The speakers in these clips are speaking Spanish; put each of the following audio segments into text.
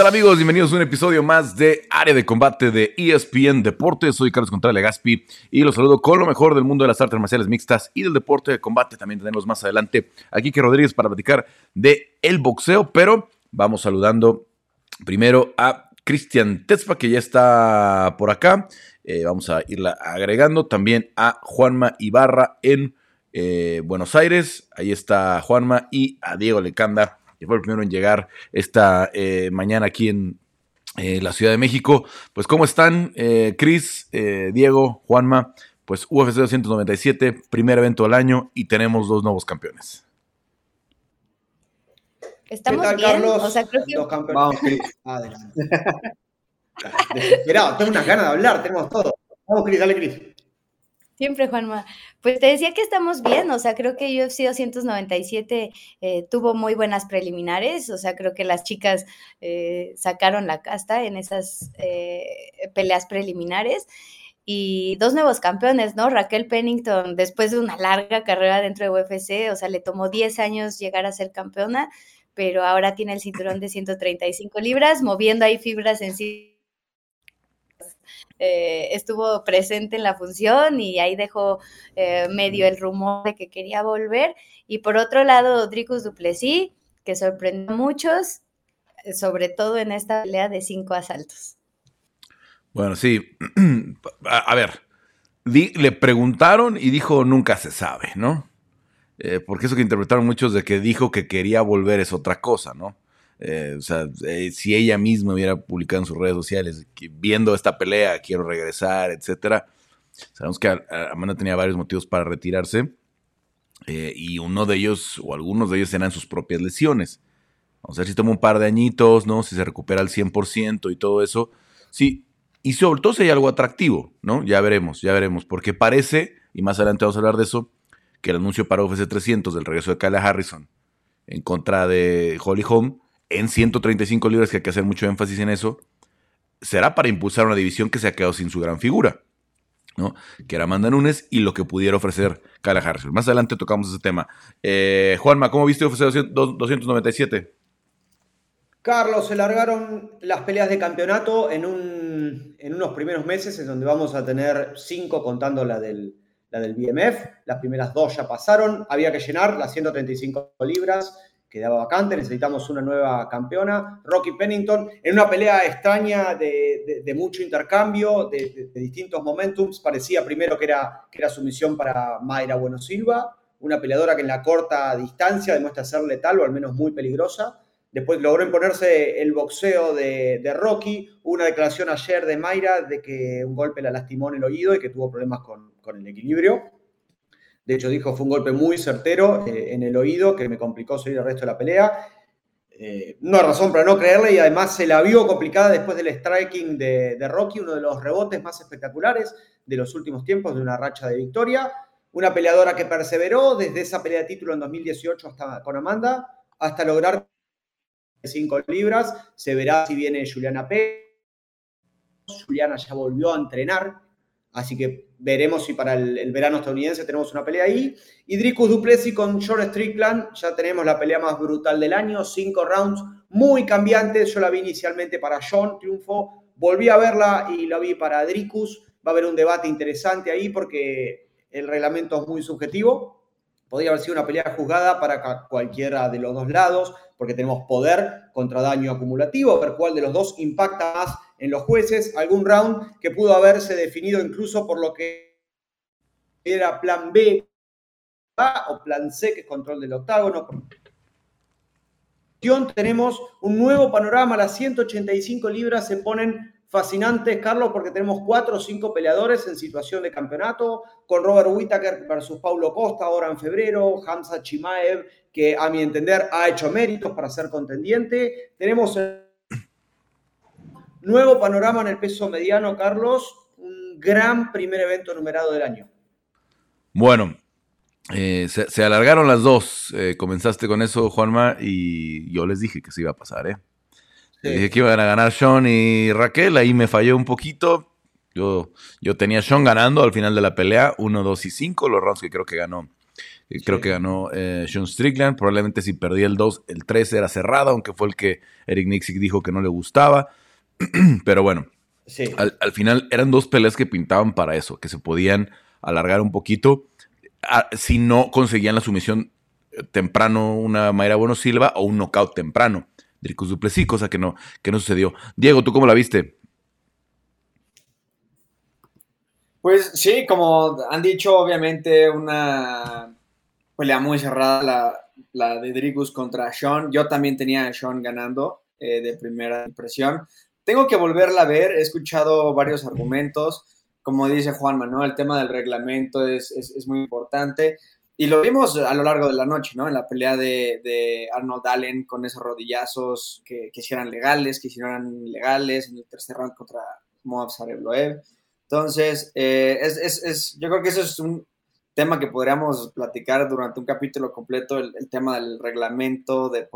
tal amigos? Bienvenidos a un episodio más de Área de Combate de ESPN Deportes. Soy Carlos Contreras Legaspi y los saludo con lo mejor del mundo de las artes marciales mixtas y del deporte de combate. También tenemos más adelante aquí que Rodríguez para platicar de el boxeo, pero vamos saludando primero a Cristian Tetzpa que ya está por acá. Eh, vamos a irla agregando también a Juanma Ibarra en eh, Buenos Aires. Ahí está Juanma y a Diego Lecanda que fue el primero en llegar esta eh, mañana aquí en eh, la Ciudad de México. Pues, ¿cómo están, eh, Cris, Diego, Juanma? Pues UFC 297, primer evento del año y tenemos dos nuevos campeones. Estamos bien, Carlos? O sea, creo que... Dos campeones. Vamos, Cris, adelante. Desesperado, tengo unas ganas de hablar, tenemos todo. Vamos, Cris, dale, Cris. Siempre, Juanma. Pues te decía que estamos bien, o sea, creo que UFC 297 eh, tuvo muy buenas preliminares, o sea, creo que las chicas eh, sacaron la casta en esas eh, peleas preliminares. Y dos nuevos campeones, ¿no? Raquel Pennington, después de una larga carrera dentro de UFC, o sea, le tomó 10 años llegar a ser campeona, pero ahora tiene el cinturón de 135 libras, moviendo ahí fibras en sí eh, estuvo presente en la función y ahí dejó eh, medio el rumor de que quería volver. Y por otro lado, Dricus Duplessis, que sorprendió a muchos, eh, sobre todo en esta pelea de cinco asaltos. Bueno, sí. A, ver, le preguntaron y dijo nunca se sabe, ¿no? porque eso que interpretaron muchos de que dijo que quería volver es otra cosa, ¿no? Eh, o sea, eh, si ella misma hubiera publicado en sus redes sociales, que viendo esta pelea, quiero regresar, etcétera. Sabemos que Amanda tenía varios motivos para retirarse. Eh, y uno de ellos, o algunos de ellos, eran sus propias lesiones. Vamos a ver si toma un par de añitos, ¿no? Si se recupera al 100% y todo eso. Sí, y sobre todo si hay algo atractivo, ¿no? Ya veremos, ya veremos. Porque parece, y más adelante vamos a hablar de eso, que el anuncio para UFC 300 del regreso de Kyle Harrison en contra de Holly Holm en 135 libras, que hay que hacer mucho énfasis en eso, será para impulsar una división que se ha quedado sin su gran figura, ¿no? Que era Amanda Nunes y lo que pudiera ofrecer Kala Harrison. Más adelante tocamos ese tema. Eh, Juanma, ¿cómo viste UFC 297? Carlos, se largaron las peleas de campeonato en, un, en unos primeros meses en donde vamos a tener cinco contando la del, la del BMF. Las primeras dos ya pasaron. Había que llenar las 135 libras quedaba vacante, necesitamos una nueva campeona. Rocky Pennington, en una pelea extraña de, mucho intercambio, de, distintos momentums, parecía primero que era, que era sumisión para Mayra Bueno Silva, una peleadora que en la corta distancia demuestra ser letal o al menos muy peligrosa. Después logró imponerse el boxeo de, Rocky. una declaración ayer de Mayra de que un golpe la lastimó en el oído y que tuvo problemas con, con el equilibrio. De hecho, dijo fue un golpe muy certero eh, en el oído que me complicó seguir el resto de la pelea. Eh, no hay razón para no creerle y además se la vio complicada después del striking de, Rocky, uno de los rebotes más espectaculares de los últimos tiempos de una racha de victoria. Una peleadora que perseveró desde esa pelea de título en 2018 hasta con Amanda hasta lograr 5 libras. Se verá si viene Juliana P. Juliana ya volvió a entrenar Así que veremos si para el, verano estadounidense tenemos una pelea ahí. Y Dricus Duplessis con George Strickland, ya tenemos la pelea más brutal del año, cinco rounds muy cambiantes. Yo la vi inicialmente para John, triunfo. Volví a verla y la vi para Dricus. Va a haber un debate interesante ahí porque el reglamento es muy subjetivo. Podría haber sido una pelea juzgada para cualquiera de los dos lados, porque tenemos poder contra daño acumulativo, ver cuál de los dos impacta más en los jueces. Algún round que pudo haberse definido incluso por lo que era plan B o plan C, que es control del octágono. Tenemos un nuevo panorama, las 185 libras se ponen fascinantes, Carlos, porque tenemos cuatro o cinco peleadores en situación de campeonato, con Robert Whittaker versus Paulo Costa ahora en febrero, Hamza Chimaev, que a mi entender ha hecho méritos para ser contendiente. Tenemos el nuevo panorama en el peso mediano, Carlos, un gran primer evento numerado del año. Bueno, eh, se, alargaron las dos. Eh, comenzaste con eso, Juanma, y yo les dije que se iba a pasar, ¿eh? Dije que iban a ganar Sean y Raquel, ahí me falló un poquito. Yo, yo tenía Sean ganando al final de la pelea, 1, 2 y 5, los rounds que creo que ganó, Creo que ganó eh, Sean Strickland. Probablemente si perdía el 2, el 3 era cerrado, aunque fue el que Eric Nixick dijo que no le gustaba. Pero bueno, al, final eran dos peleas que pintaban para eso, que se podían alargar un poquito si no conseguían la sumisión eh, temprano una Mayra Bueno Silva o un knockout temprano. Dricus Duplessis, cosa que no, que no sucedió. Diego, ¿tú cómo la viste? Pues sí, como han dicho, obviamente una pelea muy cerrada la, de Dricus contra Sean. Yo también tenía a Sean ganando eh, de primera impresión. Tengo que volverla a ver, he escuchado varios argumentos, como dice Juan Manuel, el tema del reglamento es, es, muy importante. Y lo vimos a lo largo de la noche, ¿no? En la pelea de, de Arnold Allen con esos rodillazos que, que eran legales, que hicieran legales en el tercer round contra Moab Sarebloev. Entonces, eh, es, es, es, yo creo que eso es un, tema que podríamos platicar durante un capítulo completo, el, tema del reglamento, de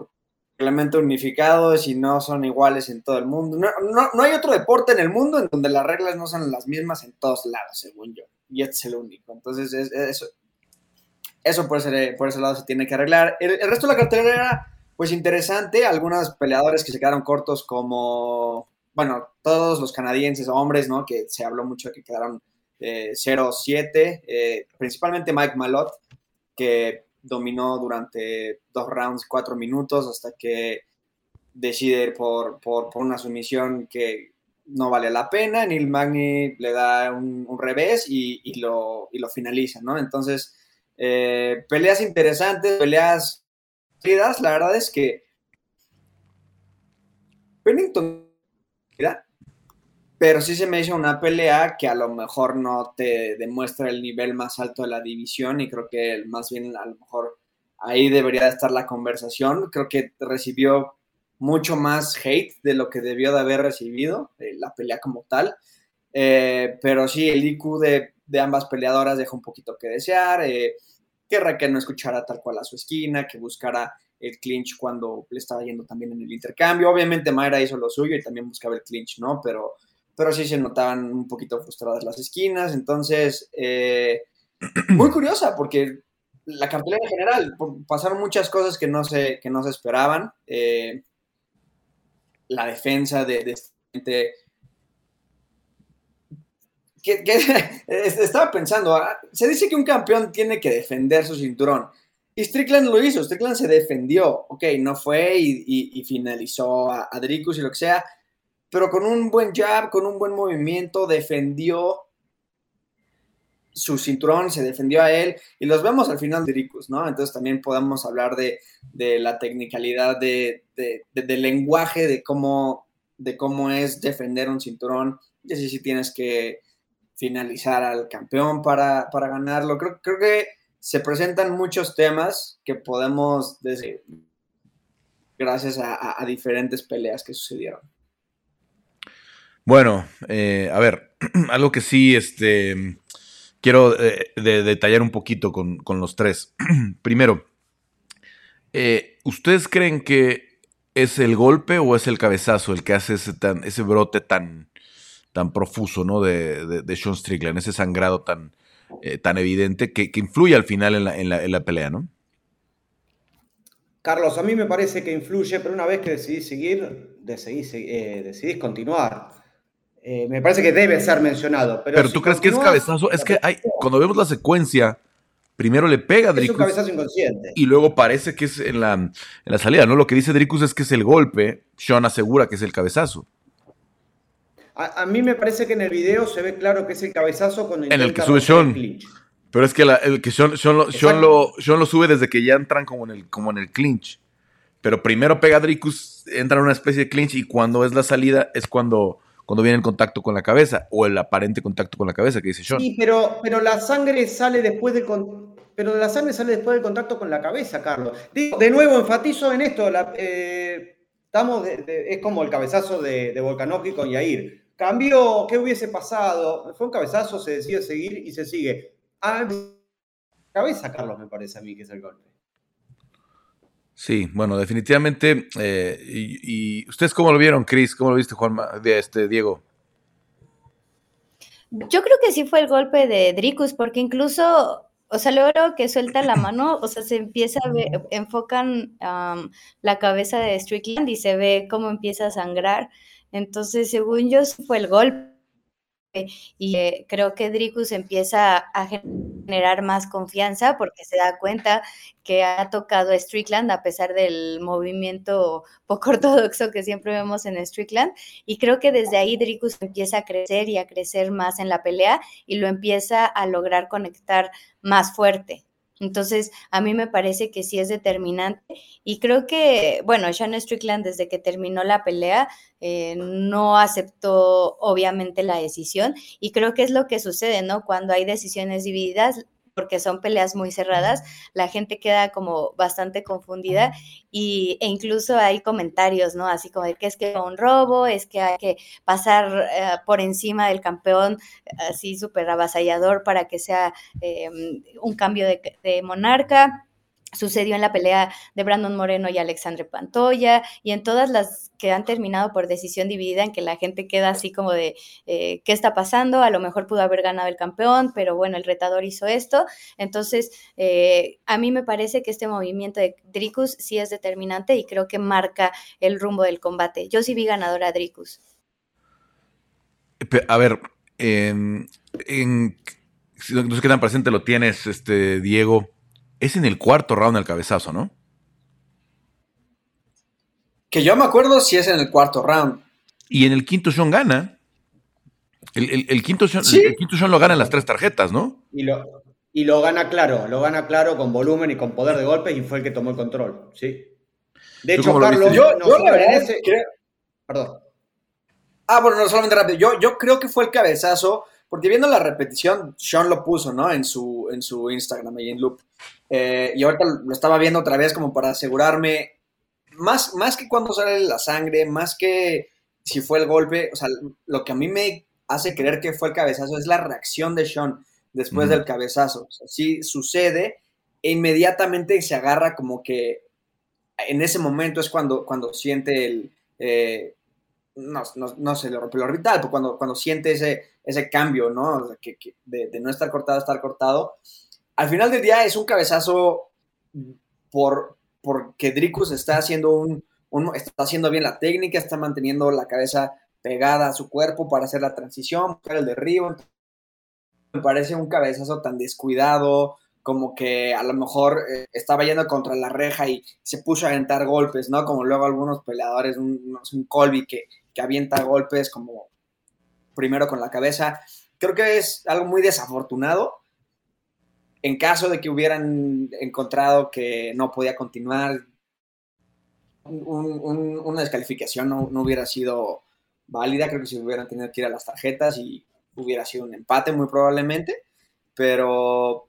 reglamento unificado, si no son iguales en todo el mundo. No, no, hay otro deporte en el mundo en donde las reglas no son las mismas en todos lados, según yo. Y este es el único. Entonces, eso, eso por, ese, por ese lado se tiene que arreglar. El, resto de la cartelera era, pues, interesante. Algunos peleadores que se quedaron cortos como, bueno, todos los canadienses, hombres, ¿no? Que se habló mucho de que quedaron 0-7, eh, eh, principalmente Mike Malott, que dominó durante dos rounds, cuatro minutos, hasta que decide ir por, por, una sumisión que no vale la pena. Neil Magny le da un, revés y, lo, y, lo, finaliza, ¿no? Entonces, eh, peleas interesantes, peleas la verdad es que Pennington pero sí se me hizo una pelea que a lo mejor no te demuestra el nivel más alto de la división y creo que más bien a lo mejor ahí debería estar la conversación. Creo que recibió mucho más hate de lo que debió de haber recibido, eh, la pelea como tal. Eh, pero sí, el IQ de, ambas peleadoras deja un poquito que desear. Eh, que Raquel no escuchara tal cual a su esquina, que buscara el clinch cuando le estaba yendo también en el intercambio. Obviamente Mayra hizo lo suyo y también buscaba el clinch, ¿no? Pero pero sí se notaban un poquito frustradas las esquinas. Entonces, eh, muy curiosa porque la cartelera en general, pasaron muchas cosas que no se, que no se esperaban. Eh, la defensa de, este que, estaba pensando, ah, se dice que un campeón tiene que defender su cinturón. Y Strickland lo hizo, Strickland se defendió, ok, no fue y, finalizó a, a Dricus y lo que sea, pero con un buen jab, con un buen movimiento, defendió su cinturón, se defendió a él, y los vemos al final de Ricus, ¿no? Entonces también podemos hablar de, la tecnicalidad de, del lenguaje, de cómo, de cómo es defender un cinturón, y si tienes que finalizar al campeón para, ganarlo. Creo, creo que se presentan muchos temas que podemos decir gracias a diferentes peleas que sucedieron. Bueno, eh, a ver, algo que sí este, quiero eh, detallar un poquito con, los tres. Primero, eh, ¿ustedes creen que es el golpe o es el cabezazo el que hace ese, tan, ese brote tan, tan profuso ¿no? de, de, Sean Strickland, ese sangrado tan, tan evidente que, influye al final en la, en, la, pelea, ¿no? Carlos, a mí me parece que influye, pero una vez que decidís seguir, decidís, decidís continuar. Eh, me parece que debe ser mencionado. Pero, tú crees que es cabezazo. Es que hay, cuando vemos la secuencia, primero le pega a Dricus. Es un cabezazo inconsciente. Y luego parece que es en la, en la salida, ¿no? Lo que dice Dricus es que es el golpe. Sean asegura que es el cabezazo. A, mí me parece que en el video se ve claro que es el cabezazo con el En el que sube Sean. Pero es que el que Sean, lo, lo, sube desde que ya entran como en el, como en el clinch. Pero primero pega a Dricus, entra en una especie de clinch y cuando es la salida es cuando cuando viene el contacto con la cabeza o el aparente contacto con la cabeza que dice John. Sí, pero, pero la sangre sale después del pero la sangre sale después del contacto con la cabeza, Carlos. de nuevo, enfatizo en esto, eh, estamos es como el cabezazo de, de Volkanovski con Yair. Cambió, ¿qué hubiese pasado? Fue un cabezazo, se decide seguir y se sigue. Ah, cabeza, Carlos, me parece a mí que es el golpe. Sí, bueno, definitivamente. Eh, y, ustedes cómo lo vieron, Cris? ¿Cómo lo viste, Juan, este, Diego? Yo creo que sí fue el golpe de Dricus, porque incluso, o sea, luego que suelta la mano, o sea, se empieza a ver, enfocan la cabeza de Strickland y se ve cómo empieza a sangrar. Entonces, según yo, fue el golpe y eh, creo que Dricus empieza a generar más confianza porque se da cuenta que ha tocado a Strickland a pesar del movimiento poco ortodoxo que siempre vemos en Strickland y creo que desde ahí Dricus empieza a crecer y a crecer más en la pelea y lo empieza a lograr conectar más fuerte. Entonces, a mí me parece que sí es determinante y creo que, bueno, Sean Strickland desde que terminó la pelea eh, no aceptó obviamente la decisión y creo que es lo que sucede, ¿no? Cuando hay decisiones divididas, porque son peleas muy cerradas, la gente queda como bastante confundida y, e incluso hay comentarios, ¿no? Así como de que es que un robo, es que hay que pasar eh, por encima del campeón así súper avasallador para que sea eh, un cambio de, de monarca sucedió en la pelea de Brandon Moreno y Alexandre Pantoya y en todas las que han terminado por decisión dividida en que la gente queda así como de eh, qué está pasando, a lo mejor pudo haber ganado el campeón, pero bueno, el retador hizo esto. Entonces, eh, a mí me parece que este movimiento de Dricus sí es determinante y creo que marca el rumbo del combate. Yo sí vi ganadora a Dricus. A ver, en, no sé qué tan presente lo tienes, este, Diego es en el cuarto round el cabezazo, ¿no? Que yo me acuerdo si es en el cuarto round. Y en el quinto Sean gana. El, quinto, Sean, lo gana en las tres tarjetas, ¿no? Y lo, y lo gana claro, lo gana claro con volumen y con poder de golpes y fue el que tomó el control, sí. De hecho, Carlos, yo, Perdón. Ah, bueno, no solamente rápido. Yo, yo creo que fue el cabezazo porque viendo la repetición, Sean lo puso, ¿no? En su, en su Instagram y en Loop. Eh, y ahorita lo estaba viendo otra vez como para asegurarme, más, más que cuando sale la sangre, más que si fue el golpe, o sea, lo que a mí me hace creer que fue el cabezazo es la reacción de Sean después del cabezazo. O sea, sí sucede e inmediatamente se agarra como que en ese momento es cuando, cuando siente el... Eh, no, no, no, se le rompe el orbital, pero cuando, cuando siente ese, ese cambio, ¿no? que, de, de, no estar cortado a estar cortado, al final del día es un cabezazo por, porque Dricus está haciendo un, está haciendo bien la técnica, está manteniendo la cabeza pegada a su cuerpo para hacer la transición, el derribo. Me parece un cabezazo tan descuidado, como que a lo mejor eh, estaba yendo contra la reja y se puso a aventar golpes, ¿no? Como luego algunos peleadores, un, un Colby que, que avienta golpes como primero con la cabeza. Creo que es algo muy desafortunado. En caso de que hubieran encontrado que no podía continuar, una descalificación no, hubiera sido válida. Creo que si hubieran tenido que ir a las tarjetas y hubiera sido un empate muy probablemente. Pero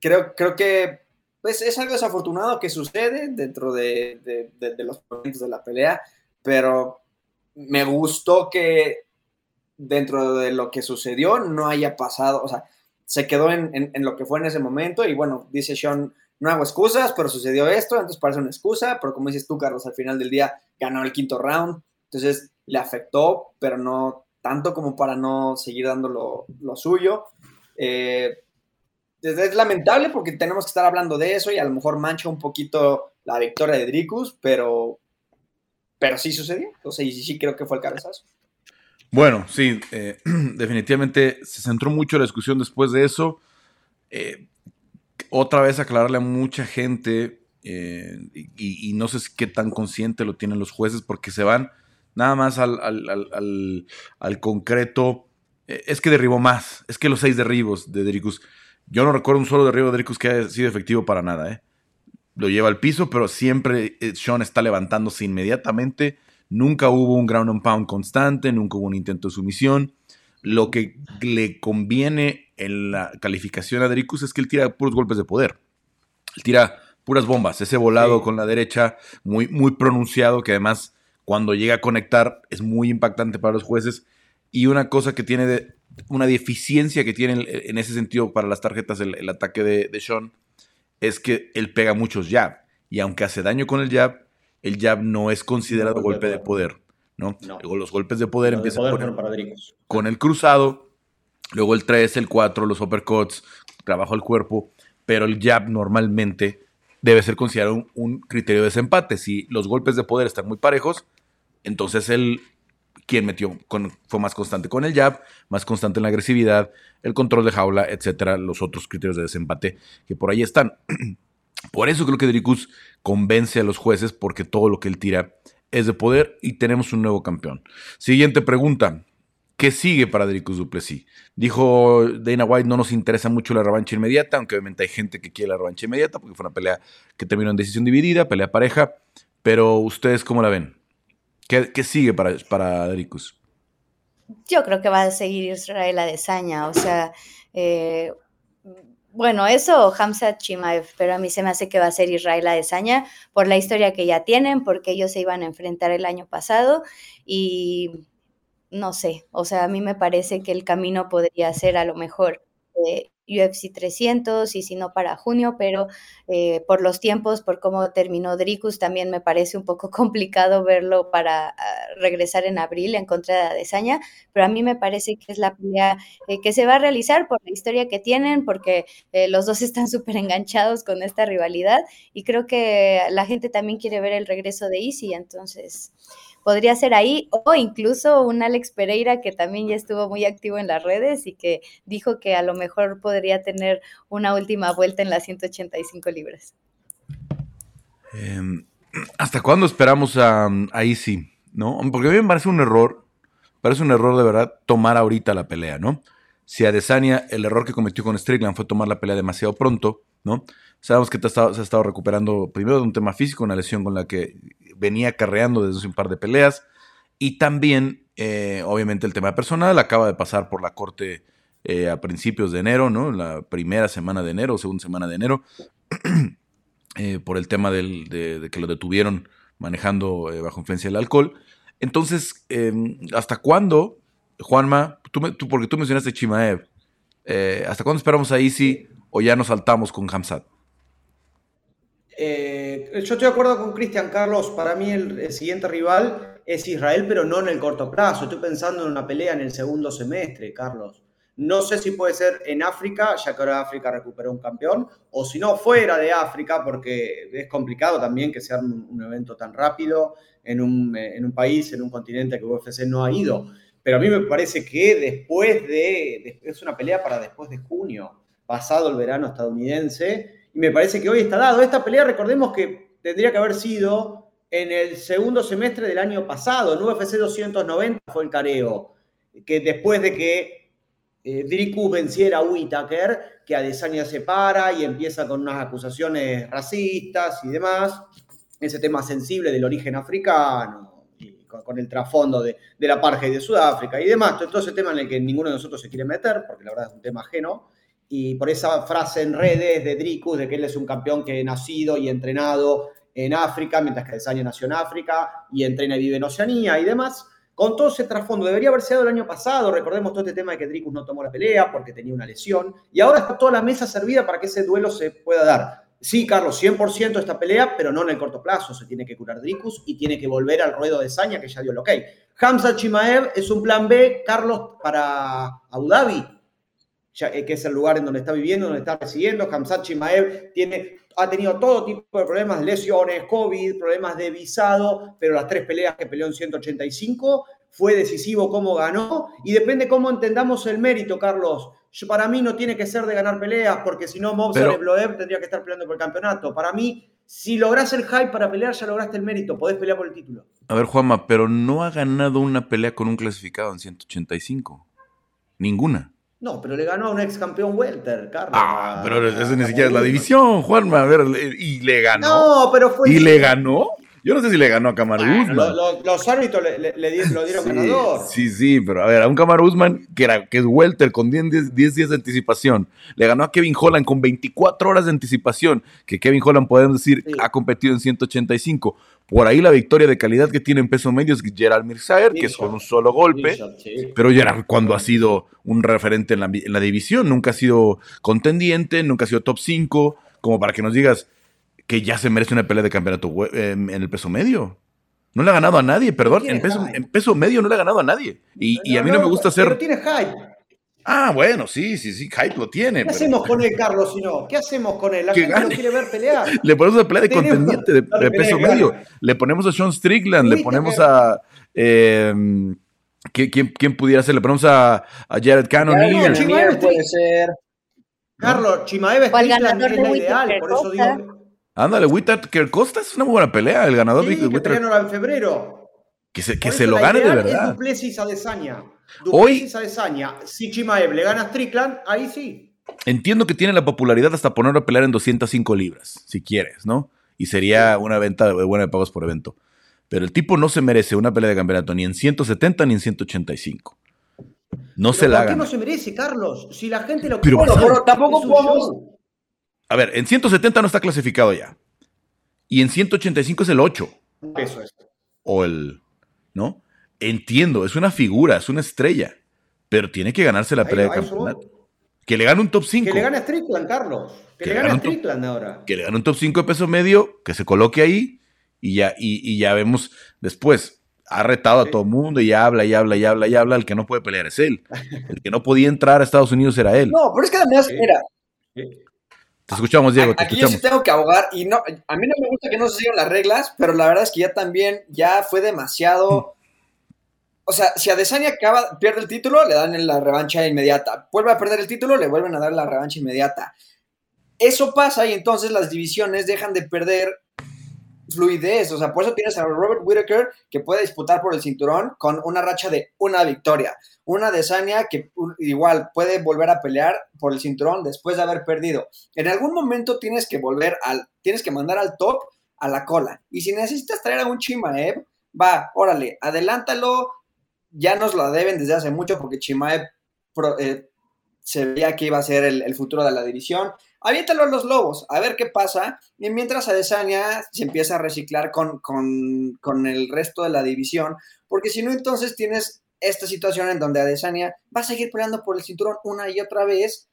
creo, creo que pues, es algo desafortunado que sucede dentro de, de los momentos de la pelea. Pero me gustó que dentro de lo que sucedió no haya pasado, o sea, se quedó en, lo que fue en ese momento y bueno, dice Sean, no hago excusas, pero sucedió esto, entonces parece una excusa, pero como dices tú, Carlos, al final del día ganó el quinto round, entonces le afectó, pero no tanto como para no seguir dando lo, suyo. Eh, es lamentable porque tenemos que estar hablando de eso y a lo mejor mancha un poquito la victoria de Dricus, pero, pero sí sucedió, o y sí creo que fue el cabezazo. Bueno, sí, eh, definitivamente se centró mucho la discusión después de eso. Eh, otra vez aclararle a mucha gente, eh, y, no sé qué tan consciente lo tienen los jueces, porque se van nada más al, al, concreto. es que derribó más, es que los seis derribos de Dericus. Yo no recuerdo un solo derribo de Dericus que haya sido efectivo para nada. ¿eh? Lo lleva al piso, pero siempre Sean está levantándose inmediatamente Nunca hubo un ground and pound constante, nunca hubo un intento de sumisión. Lo que le conviene en la calificación a Dricus es que él tira puros golpes de poder. Él tira puras bombas, ese volado con la derecha muy, muy pronunciado que además cuando llega a conectar es muy impactante para los jueces. Y una cosa que tiene, de, una deficiencia que tiene en ese sentido para las tarjetas el, ataque de, de, Sean, es que él pega muchos jab. Y aunque hace daño con el jab, el jab no es considerado golpe de poder, ¿no? Los golpes de poder empiezan con, el, cruzado Luego el 3, el 4, los uppercuts, trabajo al cuerpo, pero el jab normalmente debe ser considerado un, criterio de desempate. Si los golpes de poder están muy parejos, entonces el quien metió fue más constante con el jab, más constante en la agresividad, el control de jaula, etcétera, los otros criterios de desempate que por ahí están. por eso creo que Dricus convence a los jueces porque todo lo que él tira es de poder y tenemos un nuevo campeón. Siguiente pregunta. ¿Qué sigue para Dricus Duplessis? Dijo Dana White, no nos interesa mucho la revancha inmediata, aunque obviamente hay gente que quiere la revancha inmediata, porque fue una pelea que terminó en decisión dividida, pelea pareja, pero ustedes cómo la ven? ¿Qué, sigue para, para? Yo creo que va a seguir Israel Adesanya, o sea, eh, bueno, eso Hamza Chimaev, pero a mí se me hace que va a ser Israel Adesanya por la historia que ya tienen, porque ellos se iban a enfrentar el año pasado y no sé, o sea, a mí me parece que el camino podría ser a lo mejor eh, UFC 300 y si no para junio, pero eh, por los tiempos, por cómo terminó Dricus, también me parece un poco complicado verlo para ah, regresar en abril en contra de Adesanya, pero a mí me parece que es la pelea eh, que se va a realizar por la historia que tienen, porque los dos están súper enganchados con esta rivalidad y creo que la gente también quiere ver el regreso de Easy, entonces podría ser ahí, o incluso un Alex Pereira que también ya estuvo muy activo en las redes y que dijo que a lo mejor podría tener una última vuelta en las 185 libras. Em, ¿Hasta cuándo esperamos a, a? ¿No? Porque a mí me parece un error, parece un error de verdad tomar ahorita la pelea, ¿no? Si a Desania el error que cometió con Strickland fue tomar la pelea demasiado pronto, ¿no? Sabemos que te se ha estado recuperando primero de un tema físico, una lesión con la que venía carreando desde hace un par de peleas. Y también, eh, obviamente, el tema personal. Acaba de pasar por la corte eh, a principios de enero, ¿no? La primera semana de enero, segunda semana de enero. Eh, por el tema de, que lo detuvieron manejando bajo influencia del alcohol. Entonces, em, ¿hasta cuándo, Juanma? Tú, tú, porque tú mencionaste Chimaev. ¿Hasta cuándo esperamos a Easy o ya nos saltamos con Hamzat? Eh, yo estoy de acuerdo con Cristian Carlos. Para mí el, siguiente rival es Israel, pero no en el corto plazo. Estoy pensando en una pelea en el segundo semestre, Carlos. No sé si puede ser en África, ya que ahora África recuperó un campeón, o si no, fuera de África, porque es complicado también que sea un, evento tan rápido en un, en un, país, en un continente que UFC no ha ido. Pero a mí me parece que después de, es una pelea para después de junio, pasado el verano estadounidense, y me parece que hoy está dado. Esta pelea, recordemos que tendría que haber sido en el segundo semestre del año pasado, en UFC 290 fue el careo, que después de que eh, venciera a Whitaker, que Adesanya se para y empieza con unas acusaciones racistas y demás, ese tema sensible del origen africano, y con, el trasfondo de, la y de Sudáfrica y demás, todo ese tema en el que ninguno de nosotros se quiere meter, porque la verdad es un tema ajeno, y por esa frase en redes de Dricus de que él es un campeón que ha nacido y entrenado en África, mientras que Adesanya nació en África y entrena y vive en Oceanía y demás. Con todo ese trasfondo, debería haber sido el año pasado, recordemos todo este tema de que Dricus no tomó la pelea porque tenía una lesión, y ahora está toda la mesa servida para que ese duelo se pueda dar. Sí, Carlos, 100% esta pelea, pero no en el corto plazo. Se tiene que curar Dricus y tiene que volver al ruedo de Saña, que ya dio el ok. Hamza Chimaev es un plan B, Carlos, para Abu Dhabi. Eh, que es el lugar en donde está viviendo, donde está residiendo. Hamzat Chimaev tiene, ha tenido todo tipo de problemas, lesiones, COVID, problemas de visado, pero las tres peleas que peleó en 185 fue decisivo cómo ganó y depende cómo entendamos el mérito, Carlos. para mí no tiene que ser de ganar peleas, porque si no, Movsar Bloev tendría que estar peleando por el campeonato. Para mí, si logras el hype para pelear, ya lograste el mérito, podés pelear por el título. A ver, Juanma, pero no ha ganado una pelea con un clasificado en 185. Ninguna. No, pero le ganó a un ex campeón welter, Carlos. Ah, pero eso ni siquiera es la división, Juanma. A ver, y le ganó. No, pero fue. ¿Y le ganó? Yo no sé si le ganó a Camaro los árbitros le, lo dieron ganador. Sí, sí, pero a ver, a un Camaro Usman que, era, que es welter con 10, días de anticipación. Le ganó a Kevin Holland con 24 horas de anticipación. Que Kevin Holland, podemos decir, ha competido en 185. Por ahí la victoria de calidad que tiene en peso medio es Gerald Mirzaer, que es con un solo golpe. Pero Gerald, cuando ha sido un referente en la, en la división, nunca ha sido contendiente, nunca ha sido top 5. Como para que nos digas, que ya se merece una pelea de campeonato en el peso medio. No le ha ganado a nadie, perdón. En peso, en peso, medio no le ha ganado a nadie. Y, a mí no me gusta hacer. Pero tiene hype. Ah, bueno, sí, sí, sí, hype lo tiene. ¿Qué pero- hacemos con él, Carlos, si no? ¿Qué hacemos con él? La Que gente gane. quiere ver pelear. Le ponemos una pelea de contendiente de, peso gane. medio. Le ponemos a Sean Strickland, le ponemos a. eh, ¿quién, quién- quién pudiera ser? Le ponemos a, a Jared Cannonier. Chimaev puede ser. Carlos, Chimaev ganador es de la ideal, por eso digo Ándale, Whittaker Costa es una muy buena pelea. El ganador sí, de que Whittaker- pelearon en febrero. que se, que lo gane de verdad. Duplessis a Desaña. Hoy- Duplessis a Desaña. Si Chimaev le gana a Strickland, ahí sí. Entiendo que tiene la popularidad hasta ponerlo a pelear en 205 libras, si quieres, ¿no? Y sería una venta de- buena de pagos por evento. Pero el tipo no se merece una pelea de campeonato ni en 170 ni en 185. No se la ¿Por qué gana. no se merece, Carlos? Si la gente lo Pero bueno, pero tampoco podemos- show. A ver, en 170 no está clasificado ya. Y en 185 es el 8. Eso es. O el. ¿No? Entiendo, es una figura, es una estrella. Pero tiene que ganarse la Ahí pelea de campeonato. Que le gane un top 5. Que le gane a Strickland, Carlos. Que, Que le gane a Strickland ahora. que le gane un top 5 de peso medio, que se coloque ahí y ya, y, y ya vemos después. Ha retado a Sí. todo el mundo y habla y habla y habla y habla. El que no puede pelear es él. El que no podía entrar a Estados Unidos era él. No, pero es que además, Sí. mira, Te escuchamos, Diego, te aquí yo sí tengo que abogar y no, a mí no me gusta que no se sigan las reglas, pero la verdad es que ya también ya fue demasiado. O sea, si Adesanya acaba, pierde el título, le dan la revancha inmediata. Vuelve a perder el título, le vuelven a dar la revancha inmediata. Eso pasa y entonces las divisiones dejan de perder fluidez. O sea, por eso tienes a Robert Whittaker que puede disputar por el cinturón con una racha de una victoria. Una Adesanya que u- igual puede volver a pelear por el cinturón después de haber perdido. En algún momento tienes que volver al, tienes que mandar al top a la cola. Y si necesitas traer a un Chimaev, va, órale, adelántalo. Ya nos lo deben desde hace mucho porque Chimaev pro- eh, se veía que iba a ser el futuro de la división. Aviéntalo a los lobos, a ver qué pasa. Y mientras Adesanya se empieza a reciclar con, con, con el resto de la división. Porque si no, entonces tienes esta situación en donde Adesanya va a seguir peleando por el cinturón una y otra vez.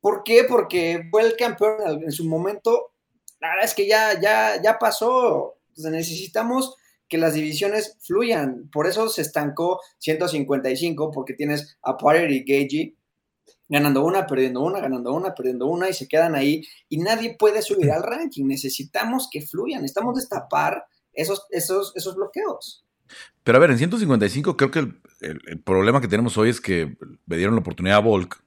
¿Por qué? Porque fue el campeón en su momento. La verdad es que ya, ya, ya pasó. Necesitamos que las divisiones fluyan. Por eso se estancó 155, porque tienes a Poirier y Gagey ganando una, perdiendo una, ganando una, perdiendo una, y se quedan ahí. Y nadie puede subir al ranking. Necesitamos que fluyan. Necesitamos destapar esos, esos, esos bloqueos. Pero a ver, en 155 creo que el, el- el problema que tenemos hoy es que le dieron la oportunidad a Volk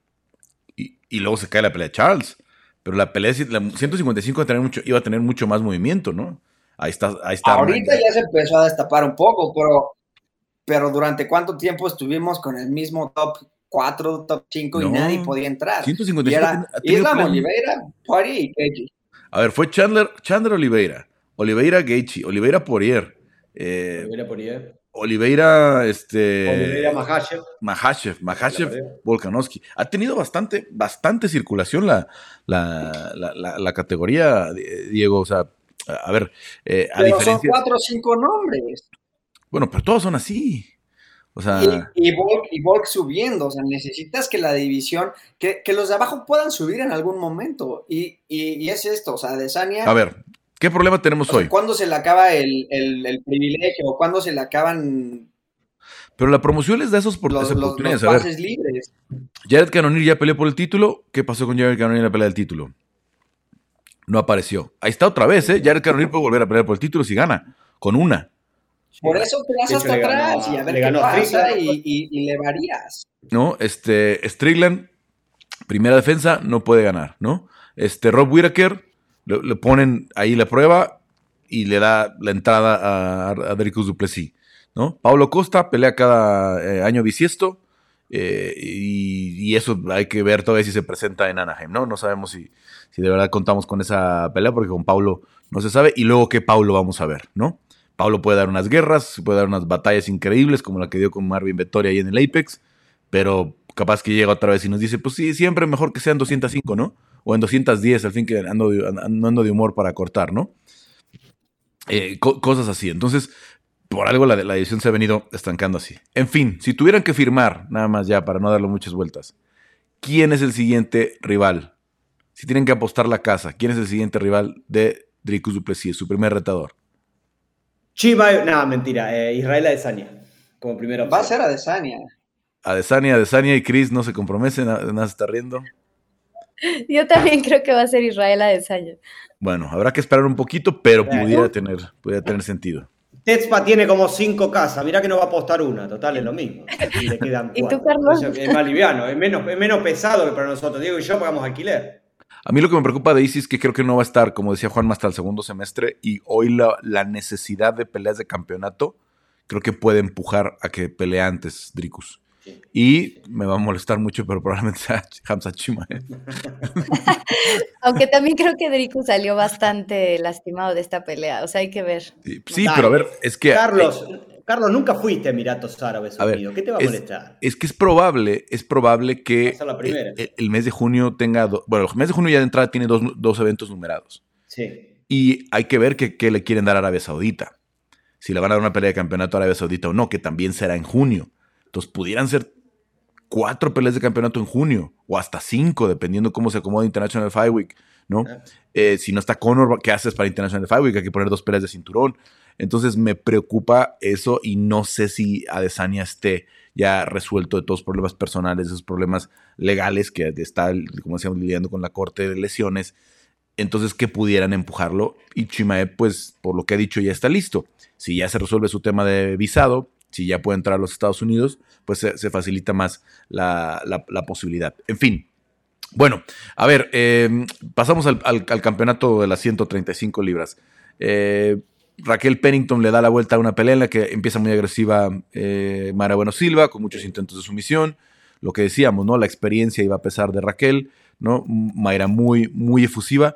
y, y luego se cae la pelea de Charles. Pero la pelea de la 155 iba a tener mucho, iba a tener mucho más movimiento, ¿no? Ahí está, ahí está. Ahorita ya se empezó a destapar un poco, pero, pero durante cuánto tiempo estuvimos con el mismo top 4, top 5 y nadie podía entrar. 155 Y era Islam Oliveira, Poirier y Gagey. A ver, fue Chandler, Chandler Oliveira, Oliveira Gaethje, Oliveira Poirier, eh, Oliveira Poirier. Oliveira, este, Oliveira La Mahachev, verdad. Volkanovski. Ha tenido bastante, bastante circulación la, la, la, la- la categoría, eh, Diego. O sea, a ver, eh, a Pero son cuatro o cinco nombres. Bueno, pero todos son así. O sea, Y, y, Volk, y Volk subiendo. O sea, necesitas que la división, que, que los de abajo puedan subir en algún momento. Y, y, es esto, o sea, Adesanya. a ver, ¿qué problema tenemos o sea, hoy? ¿Cuándo se le acaba el, el, el privilegio? ¿O cuándo se le acaban Pero la promoción les da esos por, los, esas los, los oportunidades. A ver, pases libres? Jared Cannonier ya peleó por el título. ¿Qué pasó con Jared Cannonier en la pelea del título? No apareció. Ahí está otra vez, ¿eh? Jared Cannonier puede volver a pelear por el título si gana. Con una. Por eso te vas hasta ganó atrás a- y a ver le qué ganó a pasa y, y- y le varías. ¿no? Este, Strickland, primera defensa, no puede ganar, ¿no? Este, Rob Whittaker, le, le ponen ahí la prueba y le da la entrada a, a Dricus Duplessis, ¿no? Pablo Costa pelea cada eh, año bisiesto eh, y, y eso hay que ver todavía si se presenta en Anaheim, ¿no? No sabemos si, si de verdad contamos con esa pelea porque con Pablo no se sabe y luego qué Pablo vamos a ver, ¿no? Pablo puede dar unas guerras, puede dar unas batallas increíbles como la que dio con Marvin Vettori ahí en el Apex, pero capaz que llega otra vez y nos dice, pues sí, siempre mejor que sean 205, ¿no? O en 210, al fin que ando de, an- ando de humor para cortar, ¿no? Eh, co- cosas así. Entonces, por algo la, la edición se ha venido estancando así. En fin, si tuvieran que firmar, nada más ya para no darle muchas vueltas, ¿quién es el siguiente rival? Si tienen que apostar la casa, ¿quién es el siguiente rival de Dricus Duplessis, su primer retador? Chimaev, nada, mentira. eh, Israel Adesanya. Como primera Va a opción. ser Adesanya. Adesanya, Adesanya y Chris no se comprometen, nada se está riendo. Yo también creo que va a ser Israel Adesanya. Bueno, habrá que esperar un poquito, pero pudiera tener, pudiera tener sentido. Tetspa tiene como cinco casas, mirá que no va a apostar una, total, es lo mismo. Y, le quedan ¿Y tú, Carlos? Es más liviano, es menos, es menos pesado que para nosotros. Diego y yo pagamos alquiler. A mí lo que me preocupa de Isis es que creo que no va a estar, como decía Juan, hasta el segundo semestre y hoy la, la necesidad de peleas de campeonato creo que puede empujar a que pelee antes Dricus. Y me va a molestar mucho, pero probablemente sea Hamza Chima. ¿eh? Aunque también creo que Dricus salió bastante lastimado de esta pelea. O sea, hay que ver. Sí, pero a ver, es que. Carlos, Carlos, nunca fuiste a Emiratos Árabes Unidos. ¿Qué te va a molestar? Es que es probable, es probable que el, mes de junio tenga. bueno, el mes de junio ya de entrada tiene dos, eventos numerados. Sí. Y hay que ver qué le quieren dar a Arabia Saudita. Si le van a dar una pelea de campeonato a Arabia Saudita o no, que también será en junio. Entonces pudieran ser cuatro peleas de campeonato en junio o hasta cinco, dependiendo cómo se acomoda International Fight Week, ¿no? Eh, si no está Conor, ¿qué haces para International Fight Week? Hay que poner dos peleas de cinturón. Entonces me preocupa eso y no sé si Adesanya esté ya resuelto de todos los problemas personales, esos problemas legales que está, como decíamos, lidiando con la corte de lesiones. Entonces, que pudieran empujarlo. Y Chimae, pues, por lo que ha dicho, ya está listo. Si ya se resuelve su tema de visado, si ya puede entrar a los Estados Unidos, pues se, facilita más la, posibilidad. En fin. Bueno, a ver, eh, pasamos al, campeonato de las 135 libras. Eh, Raquel Pennington le da la vuelta a una pelea en la que empieza muy agresiva eh, Mara Bueno Silva, con muchos intentos de sumisión. Lo que decíamos, ¿no? La experiencia iba a pesar de Raquel, ¿no? Mayra muy, muy efusiva.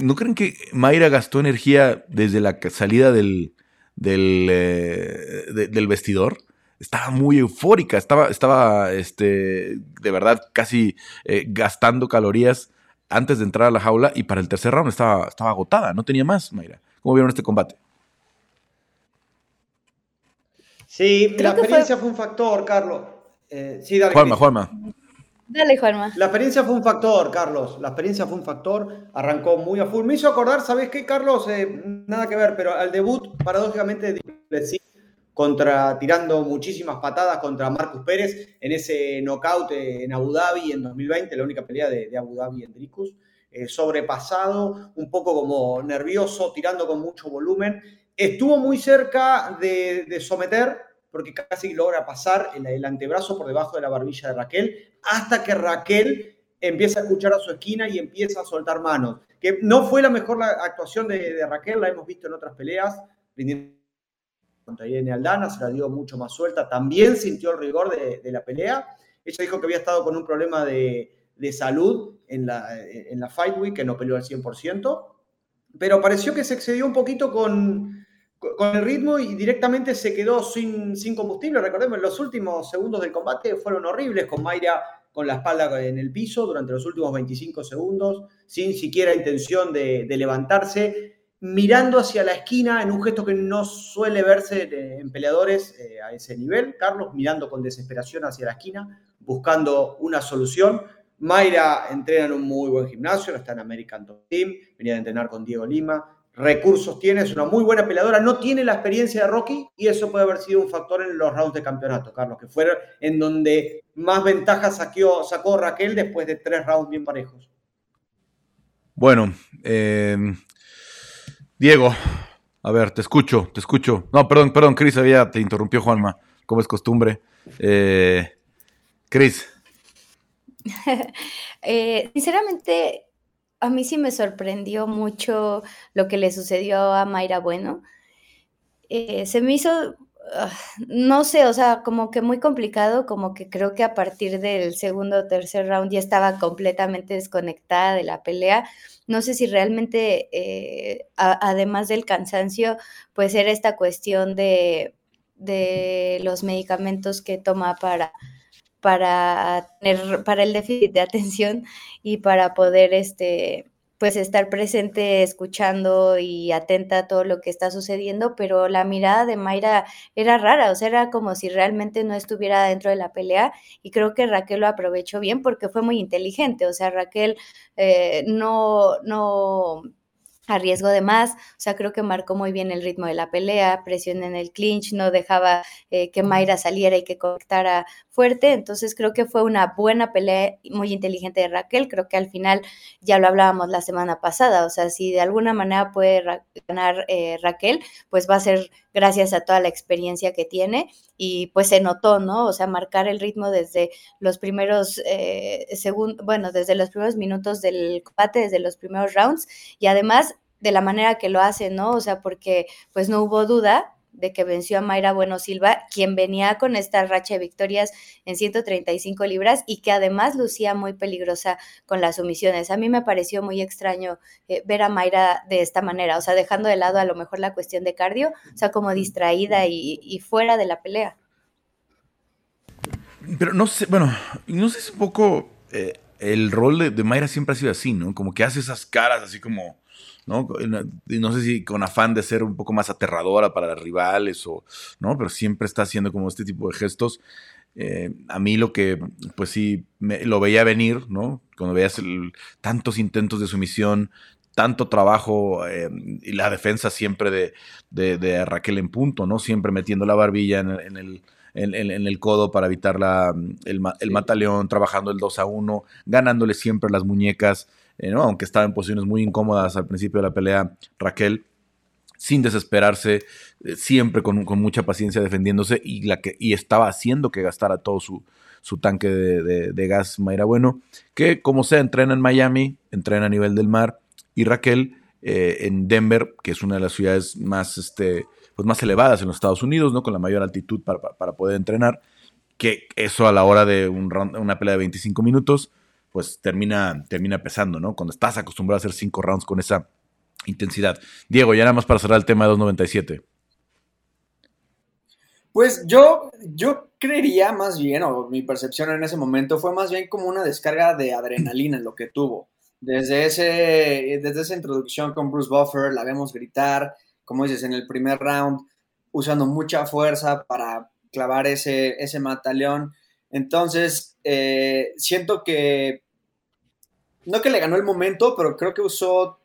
¿No creen que Mayra gastó energía desde la salida del, del, eh, del vestidor, estaba muy eufórica, estaba, estaba este, de verdad casi eh, gastando calorías antes de entrar a la jaula y para el tercer round estaba, estaba agotada, no tenía más, Mayra. ¿Cómo vieron este combate? Sí, la experiencia fue... un factor, Carlos. Eh, sí, dale. Juanma, Juanma. Dale, Juanma. La experiencia fue un factor, Carlos. La experiencia fue un factor. Arrancó muy a full. Me hizo acordar, ¿sabes qué, Carlos? Eh, nada que ver, pero al debut, paradójicamente, contra, tirando muchísimas patadas contra Marcus Pérez en ese knockout en Abu Dhabi en 2020, la única pelea de, Abu Dhabi en Dricus. Eh, sobrepasado, un poco como nervioso, tirando con mucho volumen. Estuvo muy cerca de, de someter, porque casi logra pasar el, antebrazo por debajo de la barbilla de Raquel, hasta que Raquel empieza a escuchar a su esquina y empieza a soltar manos. Que no fue la mejor actuación de, Raquel, la hemos visto en otras peleas, contra Irene Aldana, se la dio mucho más suelta, también sintió el rigor de, la pelea. Ella dijo que había estado con un problema de, salud en la, en la Fight Week, que no peleó al 100%, pero pareció que se excedió un poquito con, con el ritmo y directamente se quedó sin, sin combustible. Recordemos, los últimos segundos del combate fueron horribles, con Mayra con la espalda en el piso durante los últimos 25 segundos, sin siquiera intención de, levantarse, mirando hacia la esquina en un gesto que no suele verse en peleadores eh, a ese nivel. Carlos mirando con desesperación hacia la esquina, buscando una solución. Mayra entrena en un muy buen gimnasio, está en American Top Team, venía a entrenar con Diego Lima, recursos tiene, es una muy buena peleadora, no tiene la experiencia de Rocky y eso puede haber sido un factor en los rounds de campeonato, Carlos, que fueron en donde más ventajas sacó, sacó Raquel después de tres rounds bien parejos. Bueno, eh, Diego, a ver, te escucho, te escucho. No, perdón, perdón, Cris, había, te interrumpió Juanma, como es costumbre. Eh, Cris. Eh, sinceramente, a mí sí me sorprendió mucho lo que le sucedió a Mayra Bueno. Eh, se me hizo, ah, no sé, o sea, como que muy complicado, como que creo que a partir del segundo o tercer round ya estaba completamente desconectada de la pelea. No sé si realmente, eh, además del cansancio, pues era esta cuestión de, de los medicamentos que toma para para tener, para el déficit de atención y para poder este pues estar presente, escuchando y atenta a todo lo que está sucediendo, pero la mirada de Mayra era rara, o sea, era como si realmente no estuviera dentro de la pelea y creo que Raquel lo aprovechó bien porque fue muy inteligente, o sea, Raquel eh, no, no, a riesgo de más, o sea, creo que marcó muy bien el ritmo de la pelea, presión en el clinch, no dejaba eh, que Mayra saliera y que conectara fuerte, entonces creo que fue una buena pelea muy inteligente de Raquel, creo que al final ya lo hablábamos la semana pasada, o sea, si de alguna manera puede ganar eh, Raquel, pues va a ser gracias a toda la experiencia que tiene. Y pues se notó, ¿no? O sea, marcar el ritmo desde los primeros eh, segundos, bueno, desde los primeros minutos del combate, desde los primeros rounds. Y además de la manera que lo hace, ¿no? O sea, porque pues no hubo duda de que venció a Mayra Bueno Silva, quien venía con esta racha de victorias en 135 libras y que además lucía muy peligrosa con las sumisiones. A mí me pareció muy extraño eh, ver a Mayra de esta manera, o sea, dejando de lado a lo mejor la cuestión de cardio, o sea, como distraída y, fuera de la pelea. Pero no sé, bueno, no sé si un poco eh, el rol de, de Mayra siempre ha sido así, ¿no? Como que hace esas caras así como ¿no? No sé si con afán de ser un poco más aterradora para los rivales o, ¿no? Pero siempre está haciendo como este tipo de gestos. Eh, a mí lo que, pues sí, me, lo veía venir, ¿no? Cuando veías tantos intentos de sumisión, tanto trabajo eh, y la defensa siempre de, de, Raquel en punto, ¿no? Siempre metiendo la barbilla en, el, en, el codo para evitar la, el, el mataleón, trabajando el 2 a 1, ganándole siempre las muñecas. Eh, aunque estaba en posiciones muy incómodas al principio de la pelea, Raquel, sin desesperarse, eh, siempre con, mucha paciencia defendiéndose y, estaba haciendo que gastara todo su, tanque de, gas Mayra Bueno, que como sea, entrena en Miami, entrena a nivel del mar, y Raquel eh, en Denver, que es una de las ciudades más, este, pues más elevadas en los Estados Unidos, ¿no? con la mayor altitud para, poder entrenar, que eso a la hora de una pelea de 25 minutos, pues termina, termina pesando, ¿no? Cuando estás acostumbrado a hacer cinco rounds con esa intensidad. Diego, ya nada más para cerrar el tema de 297. Pues yo, yo creería más bien, o mi percepción en ese momento fue más bien como una descarga de adrenalina en lo que tuvo. Desde, ese, desde esa introducción con Bruce Buffer, la vemos gritar, como dices, en el primer round, usando mucha fuerza para clavar ese, ese mataleón. Entonces, eh, siento que no que le ganó el momento, pero creo que usó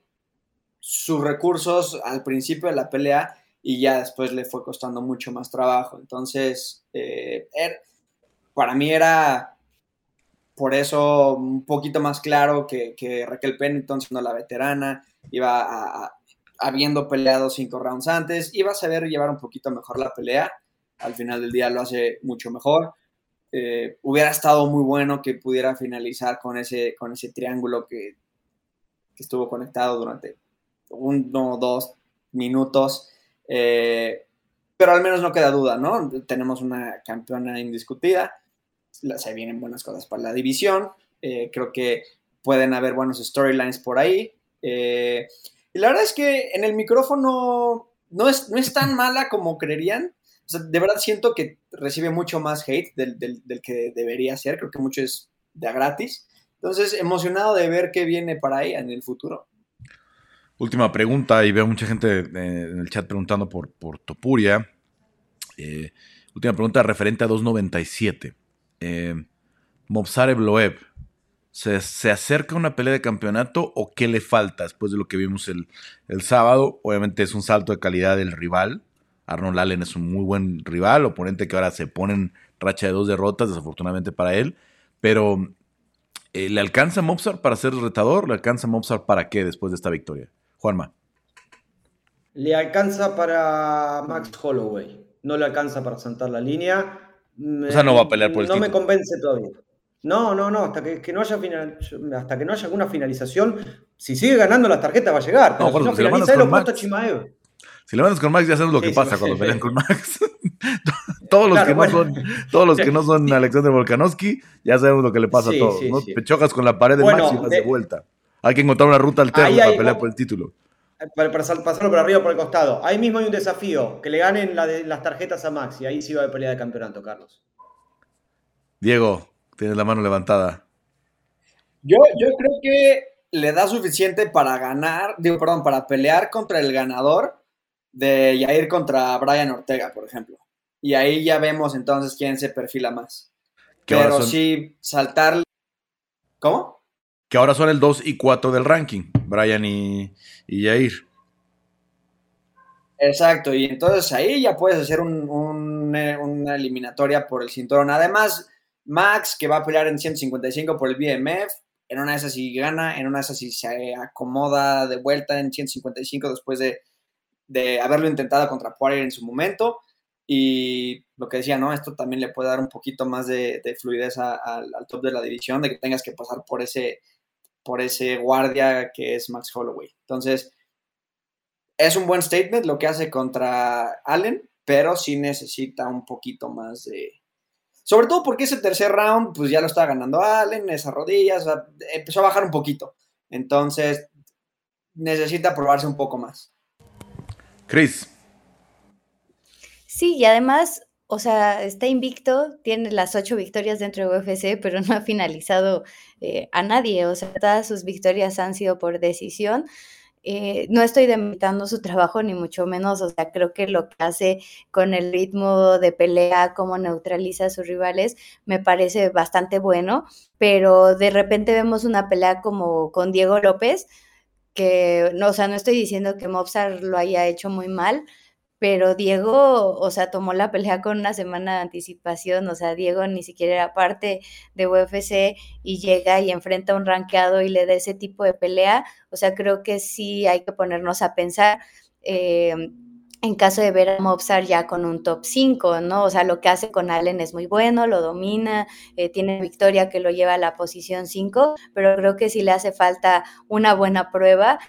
sus recursos al principio de la pelea y ya después le fue costando mucho más trabajo. Entonces, eh, er, para mí era por eso un poquito más claro que, Raquel Pennington, siendo la veterana, iba habiendo peleado cinco rounds antes, iba a saber llevar un poquito mejor la pelea. Al final del día lo hace mucho mejor. Eh, hubiera estado muy bueno que pudiera finalizar con ese, con ese triángulo que, estuvo conectado durante uno o dos minutos. Eh, pero al menos no queda duda, ¿no? Tenemos una campeona indiscutida, se vienen buenas cosas para la división, eh, creo que pueden haber buenos storylines por ahí. y la verdad es que en el micrófono no es, no es tan mala como creerían de verdad siento que recibe mucho más hate del, que debería ser. Creo que mucho es de gratis. Entonces, emocionado de ver qué viene para ella en el futuro. Última pregunta, y veo mucha gente eh, en el chat preguntando por, por Topuria. Eh, última pregunta referente a 297. Eh, Mobsare ¿se, ¿se, acerca una pelea de campeonato o qué le falta después de lo que vimos el, el sábado? Obviamente es un salto de calidad del rival. Arnold Allen es un muy buen rival, oponente que ahora se pone en racha de dos derrotas, desafortunadamente para él. Pero, eh, ¿le alcanza Mopsar para ser retador? ¿Le alcanza Mopsar para qué después de esta victoria? Juanma. Le alcanza para Max Holloway. No le alcanza para sentar la línea. O sea, no va a pelear por el No me convence todavía. No, no, no, hasta que, no haya final, hasta que no haya alguna finalización, si sigue ganando las tarjetas va a llegar. Pero no, si no finaliza, lo puesto Chimaev. Si le mandas con Max, ya sabes lo que pasa cuando pelean con Max. todos, los que no son, todos los que no son Alexander Volkanovski, ya sabemos lo que le pasa a todos. ¿no? Te chocas con la pared de Max y vas de, vuelta. Hay que encontrar una ruta alterna para pelear por el título. Para, pasarlo por arriba o por el costado. Ahí mismo hay un desafío, que le ganen las tarjetas a Max y ahí sí va a pelea de campeonato, Carlos. Diego, tienes la mano levantada. Yo, yo creo que le da suficiente para ganar, digo, perdón, para pelear contra el ganador de ir contra Brian Ortega, por ejemplo. Y ahí ya vemos entonces quién se perfila más. Pero sí, saltar. ¿Cómo? que ahora son el 2 y 4 del ranking, Brian y, y Jair. Exacto, y entonces ahí ya puedes hacer una eliminatoria por el cinturón. Además, Max, que va a pelear en 155 por el BMF, en una de esas si gana, en una de esas si se acomoda de vuelta en 155 después de, de haberlo intentado contra Poirier en su momento. Y lo que decía, ¿no? Esto también le puede dar un poquito más de, fluidez al top de la división, de que tengas que pasar por ese, por ese guardia que es Max Holloway. Entonces, es un buen statement lo que hace contra Allen, pero sí necesita un poquito más de, sobre todo porque ese tercer round, pues ya lo estaba ganando Allen, esas rodillas, empezó a bajar un poquito. Entonces, necesita probarse un poco más. Chris. Sí, y además, o sea, está invicto, tiene las ocho victorias dentro de UFC, pero no ha finalizado eh, a nadie. O sea, todas sus victorias han sido por decisión. Eh, no estoy demitando su trabajo ni mucho menos, o sea, creo que lo que hace con el ritmo de pelea, cómo neutraliza a sus rivales, me parece bastante bueno, pero de repente vemos una pelea como con Diego López, que, no, o sea, no estoy diciendo que Mobsar lo haya hecho muy mal, pero Diego, o sea, tomó la pelea con una semana de anticipación, o sea, Diego ni siquiera era parte de UFC y llega y enfrenta a un rankeado y le da ese tipo de pelea, o sea, creo que sí hay que ponernos a pensar. Eh, en caso de ver a Mobsar ya con un top 5, ¿no? O sea, lo que hace con Allen es muy bueno, lo domina, eh, tiene victoria que lo lleva a la posición 5, pero creo que sí le hace falta una buena prueba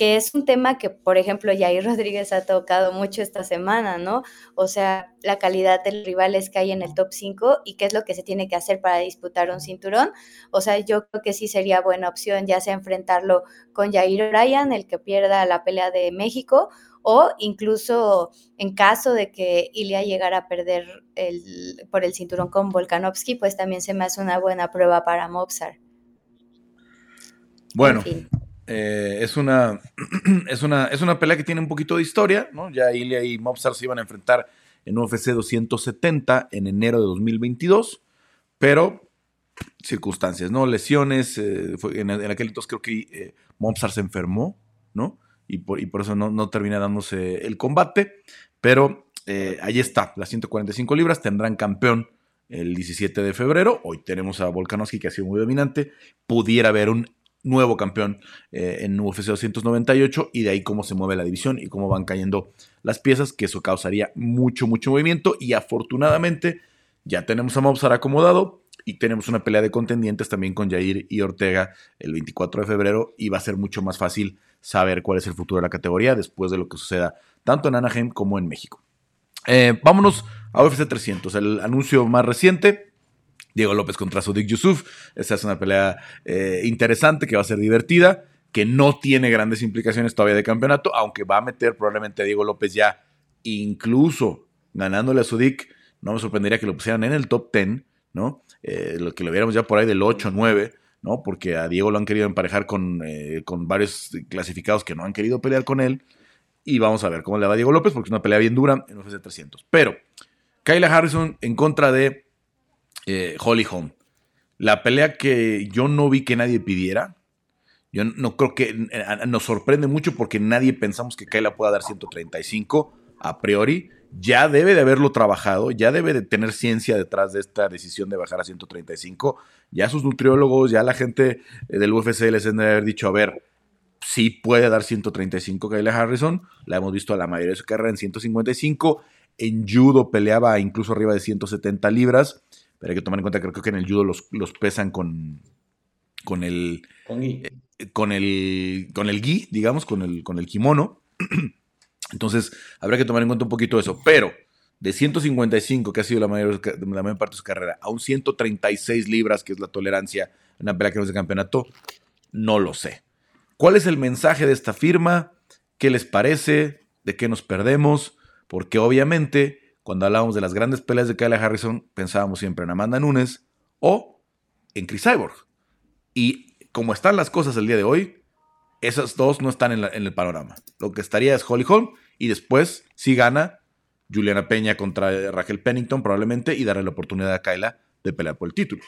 que es un tema que, por ejemplo, Jair Rodríguez ha tocado mucho esta semana, ¿no? O sea, la calidad de los rivales que hay en el top 5 y qué es lo que se tiene que hacer para disputar un cinturón. O sea, yo creo que sí sería buena opción ya sea enfrentarlo con Jair Ryan, el que pierda la pelea de México, o incluso en caso de que Ilya llegara a perder el, por el cinturón con Volkanovski, pues también se me hace una buena prueba para Mobsar. Bueno, eh, es, una, es, una, es una pelea que tiene un poquito de historia, ¿no? Ya Ilya y Mobsar se iban a enfrentar en UFC 270 en enero de 2022, pero circunstancias, ¿no? Lesiones, eh, en, aquel entonces creo que eh, Mobsar se enfermó, ¿no? Y por, y por eso no, no, termina dándose el combate, pero ahí está, las 145 libras tendrán campeón el 17 de febrero, hoy tenemos a Volkanovski que ha sido muy dominante, pudiera haber un nuevo campeón eh, en UFC 298 y de ahí cómo se mueve la división y cómo van cayendo las piezas, que eso causaría mucho, mucho movimiento. Y afortunadamente ya tenemos a Mobsar acomodado y tenemos una pelea de contendientes también con Jair y Ortega el 24 de febrero y va a ser mucho más fácil saber cuál es el futuro de la categoría después de lo que suceda tanto en Anaheim como en México. Eh, vámonos a UFC 300, el anuncio más reciente Diego López contra Sudik Yusuf. Esa es una pelea eh, interesante que va a ser divertida, que no tiene grandes implicaciones todavía de campeonato, aunque va a meter probablemente a Diego López ya incluso ganándole a Sudik. No me sorprendería que lo pusieran en el top 10, Eh, lo que lo viéramos ya por ahí del 8 9, ¿no? Porque a Diego lo han querido emparejar con, eh, con varios clasificados que no han querido pelear con él. Y vamos a ver cómo le va Diego López, porque es una pelea bien dura en UFC 300. Pero, Kyla Harrison en contra de eh, Holly Holm. La pelea que yo no vi que nadie pidiera. Yo no creo que nos sorprende mucho porque nadie pensamos que Kayla pueda dar 135 a priori. Ya debe de haberlo trabajado, ya debe de tener ciencia detrás de esta decisión de bajar a 135. Ya sus nutriólogos, ya la gente eh, del UFC les deben de haber dicho, a ver, sí puede dar 135 Kayla Harrison. La hemos visto a la mayoría de su carrera en 155. En judo peleaba incluso arriba de 170 libras. Pero hay que tomar en cuenta que creo que en el judo los, pesan con, con el. Con, eh, con el. Con el gi, digamos, con el, con el kimono. Entonces, habrá que tomar en cuenta un poquito eso. Pero de 155, que ha sido la mayor, la parte de su carrera, a un 136 libras, que es la tolerancia en una pelea que no es de campeonato, no lo sé. ¿Cuál es el mensaje de esta firma? ¿Qué les parece? ¿De qué nos perdemos? Porque obviamente cuando hablábamos de las grandes peleas de Kyle Harrison, pensábamos siempre en Amanda Nunes o en Chris Cyborg. Y como están las cosas el día de hoy, esas dos no están en, el panorama. Lo que estaría es Holly Holm y después, si gana, Juliana Peña contra Raquel Pennington probablemente y darle la oportunidad a Kyla de pelear por el título.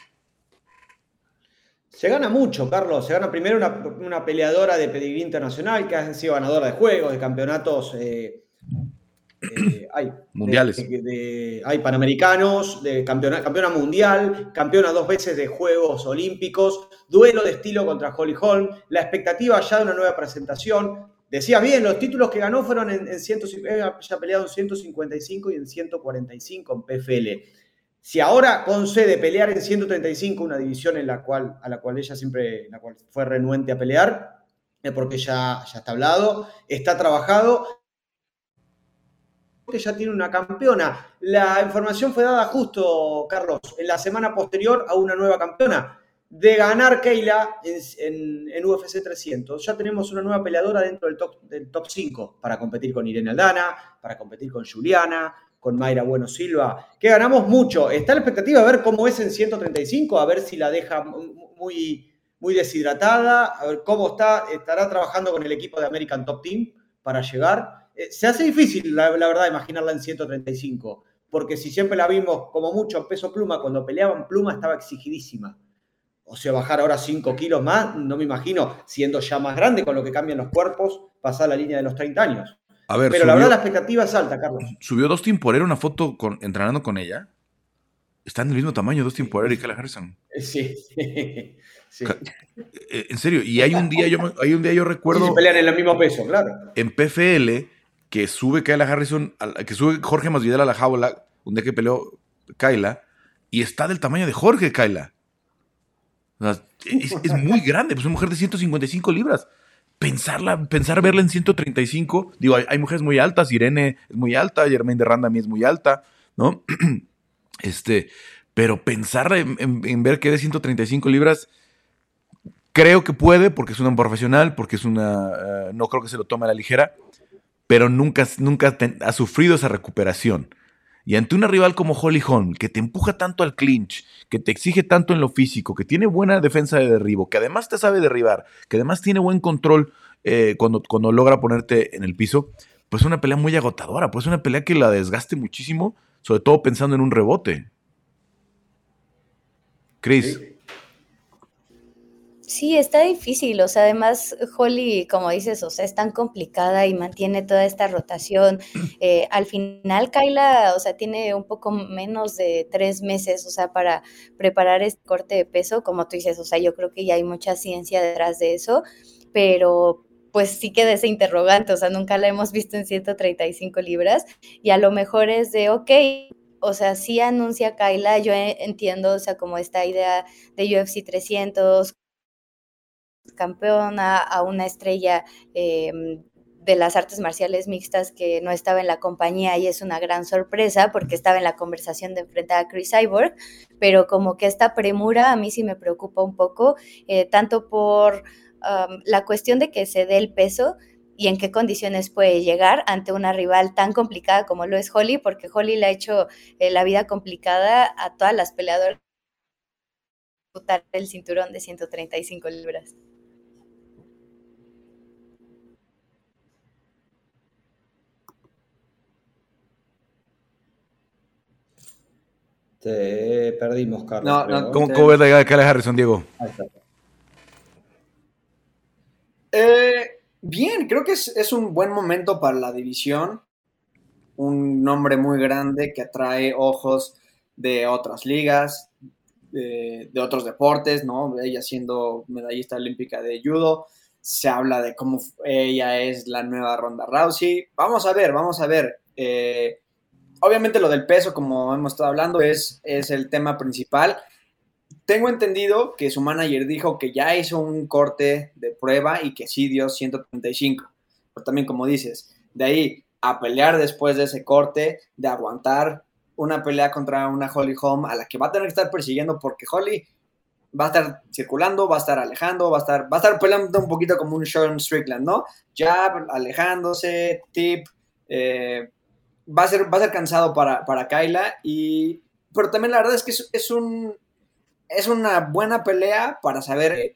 Se gana mucho, Carlos. Se gana primero una, peleadora de pedigrí internacional que ha sido ganadora de juegos, de campeonatos eh, eh, mundiales. hay panamericanos, de campeona, campeona mundial, campeona dos veces de Juegos Olímpicos, duelo de estilo contra Holly Holm, la expectativa ya de una nueva presentación. Decía bien, los títulos que ganó fueron en, en ya peleado en 155 y en 145 en PFL. Si ahora concede pelear en 135, una división en la cual, a la cual ella siempre fue renuente a pelear, porque ya, ya está hablado, está trabajado, ya tiene una campeona. La información fue dada justo, Carlos, en la semana posterior a una nueva campeona. De ganar Keila en, UFC 300, ya tenemos una nueva peleadora dentro del top, del top 5 para competir con Irene Aldana, para competir con Juliana, con Mayra Bueno Silva, que ganamos mucho. Está la expectativa de ver cómo es en 135, a ver si la deja muy, muy deshidratada, a ver cómo está, estará trabajando con el equipo de American Top Team para llegar. Eh, se hace difícil, la, verdad, imaginarla en 135, porque si siempre la vimos como mucho peso pluma, cuando peleaban pluma estaba exigidísima. O sea, bajar ahora 5 kilos más, no me imagino, siendo ya más grande con lo que cambian los cuerpos, pasar la línea de los 30 años. Pero la verdad la expectativa es alta, Carlos. Subió Dustin Poirier una foto con, entrenando con ella. Están del mismo tamaño Dustin Poirier y Kyle Harrison. Sí, sí. Eh, en serio, y hay un día yo, hay un día yo recuerdo... Sí, pelean en el mismo peso, claro. En PFL, que sube Kyle Harrison, que sube Jorge Masvidal a la jaula, un día que peleó Kyla, y está del tamaño de Jorge Es, muy grande, pues es una mujer de 155 libras pensarla, pensar verla en 135, digo, hay, mujeres muy altas, Irene es muy alta, Germaine de Randa es muy alta, ¿no? Este, pero pensar en, ver que de 135 libras, creo que puede, porque es una profesional, porque es una, eh, no creo que se lo tome a la ligera, pero nunca, nunca ha sufrido esa recuperación. Y ante una rival como Holly Holm, que te empuja tanto al clinch, que te exige tanto en lo físico, que tiene buena defensa de derribo, que además te sabe derribar, que además tiene buen control eh, cuando, cuando logra ponerte en el piso, pues es una pelea muy agotadora, pues es una pelea que la desgaste muchísimo, sobre todo pensando en un rebote. Chris. Está difícil, o sea, además Holly, como dices, o sea, es tan complicada y mantiene toda esta rotación. Eh, al final, Kyla, o sea, tiene un poco menos de tres meses, o sea, para preparar este corte de peso, como tú dices, o sea, yo creo que ya hay mucha ciencia detrás de eso, pero pues sí queda ese interrogante, o sea, nunca la hemos visto en 135 libras y a lo mejor es de, ok, o sea, sí anuncia Kyla, yo entiendo, o sea, como esta idea de UFC 300, campeona, a una estrella em, de las artes marciales mixtas que no estaba en la compañía y es una gran sorpresa porque estaba en la conversación de enfrentar a Chris Cyborg, pero como que esta premura a mí sí me preocupa un poco, eh, tanto por la cuestión de que se dé el peso y en qué condiciones puede llegar ante una rival tan complicada como lo es Holly, porque Holly le ha hecho eh, la vida complicada a todas las peleadoras el cinturón de 135 libras. Te perdimos, Carlos. ¿Cómo, ves la de Harrison, Diego? Eh, bien, creo que es, un buen momento para la división. Un nombre muy grande que atrae ojos de otras ligas, de, otros deportes, ¿no? Ella siendo medallista olímpica de judo. Se habla de cómo ella es la nueva Ronda Rousey. Vamos a ver, vamos a ver. Eh, obviamente lo del peso, como hemos estado hablando, es, es el tema principal. Tengo entendido que su manager dijo que ya hizo un corte de prueba y que sí dio 135. Pero también, como dices, de ahí a pelear después de ese corte, de aguantar una pelea contra una Holly Holm a la que va a tener que estar persiguiendo porque Holly va a estar circulando, va a estar alejando, va a estar, va a estar peleando un poquito como un Sean Strickland, ¿no? Ya alejándose, tip, eh, va a ser, va a ser cansado para, para Kyla, y, pero también la verdad es que es, un, es una buena pelea para saber,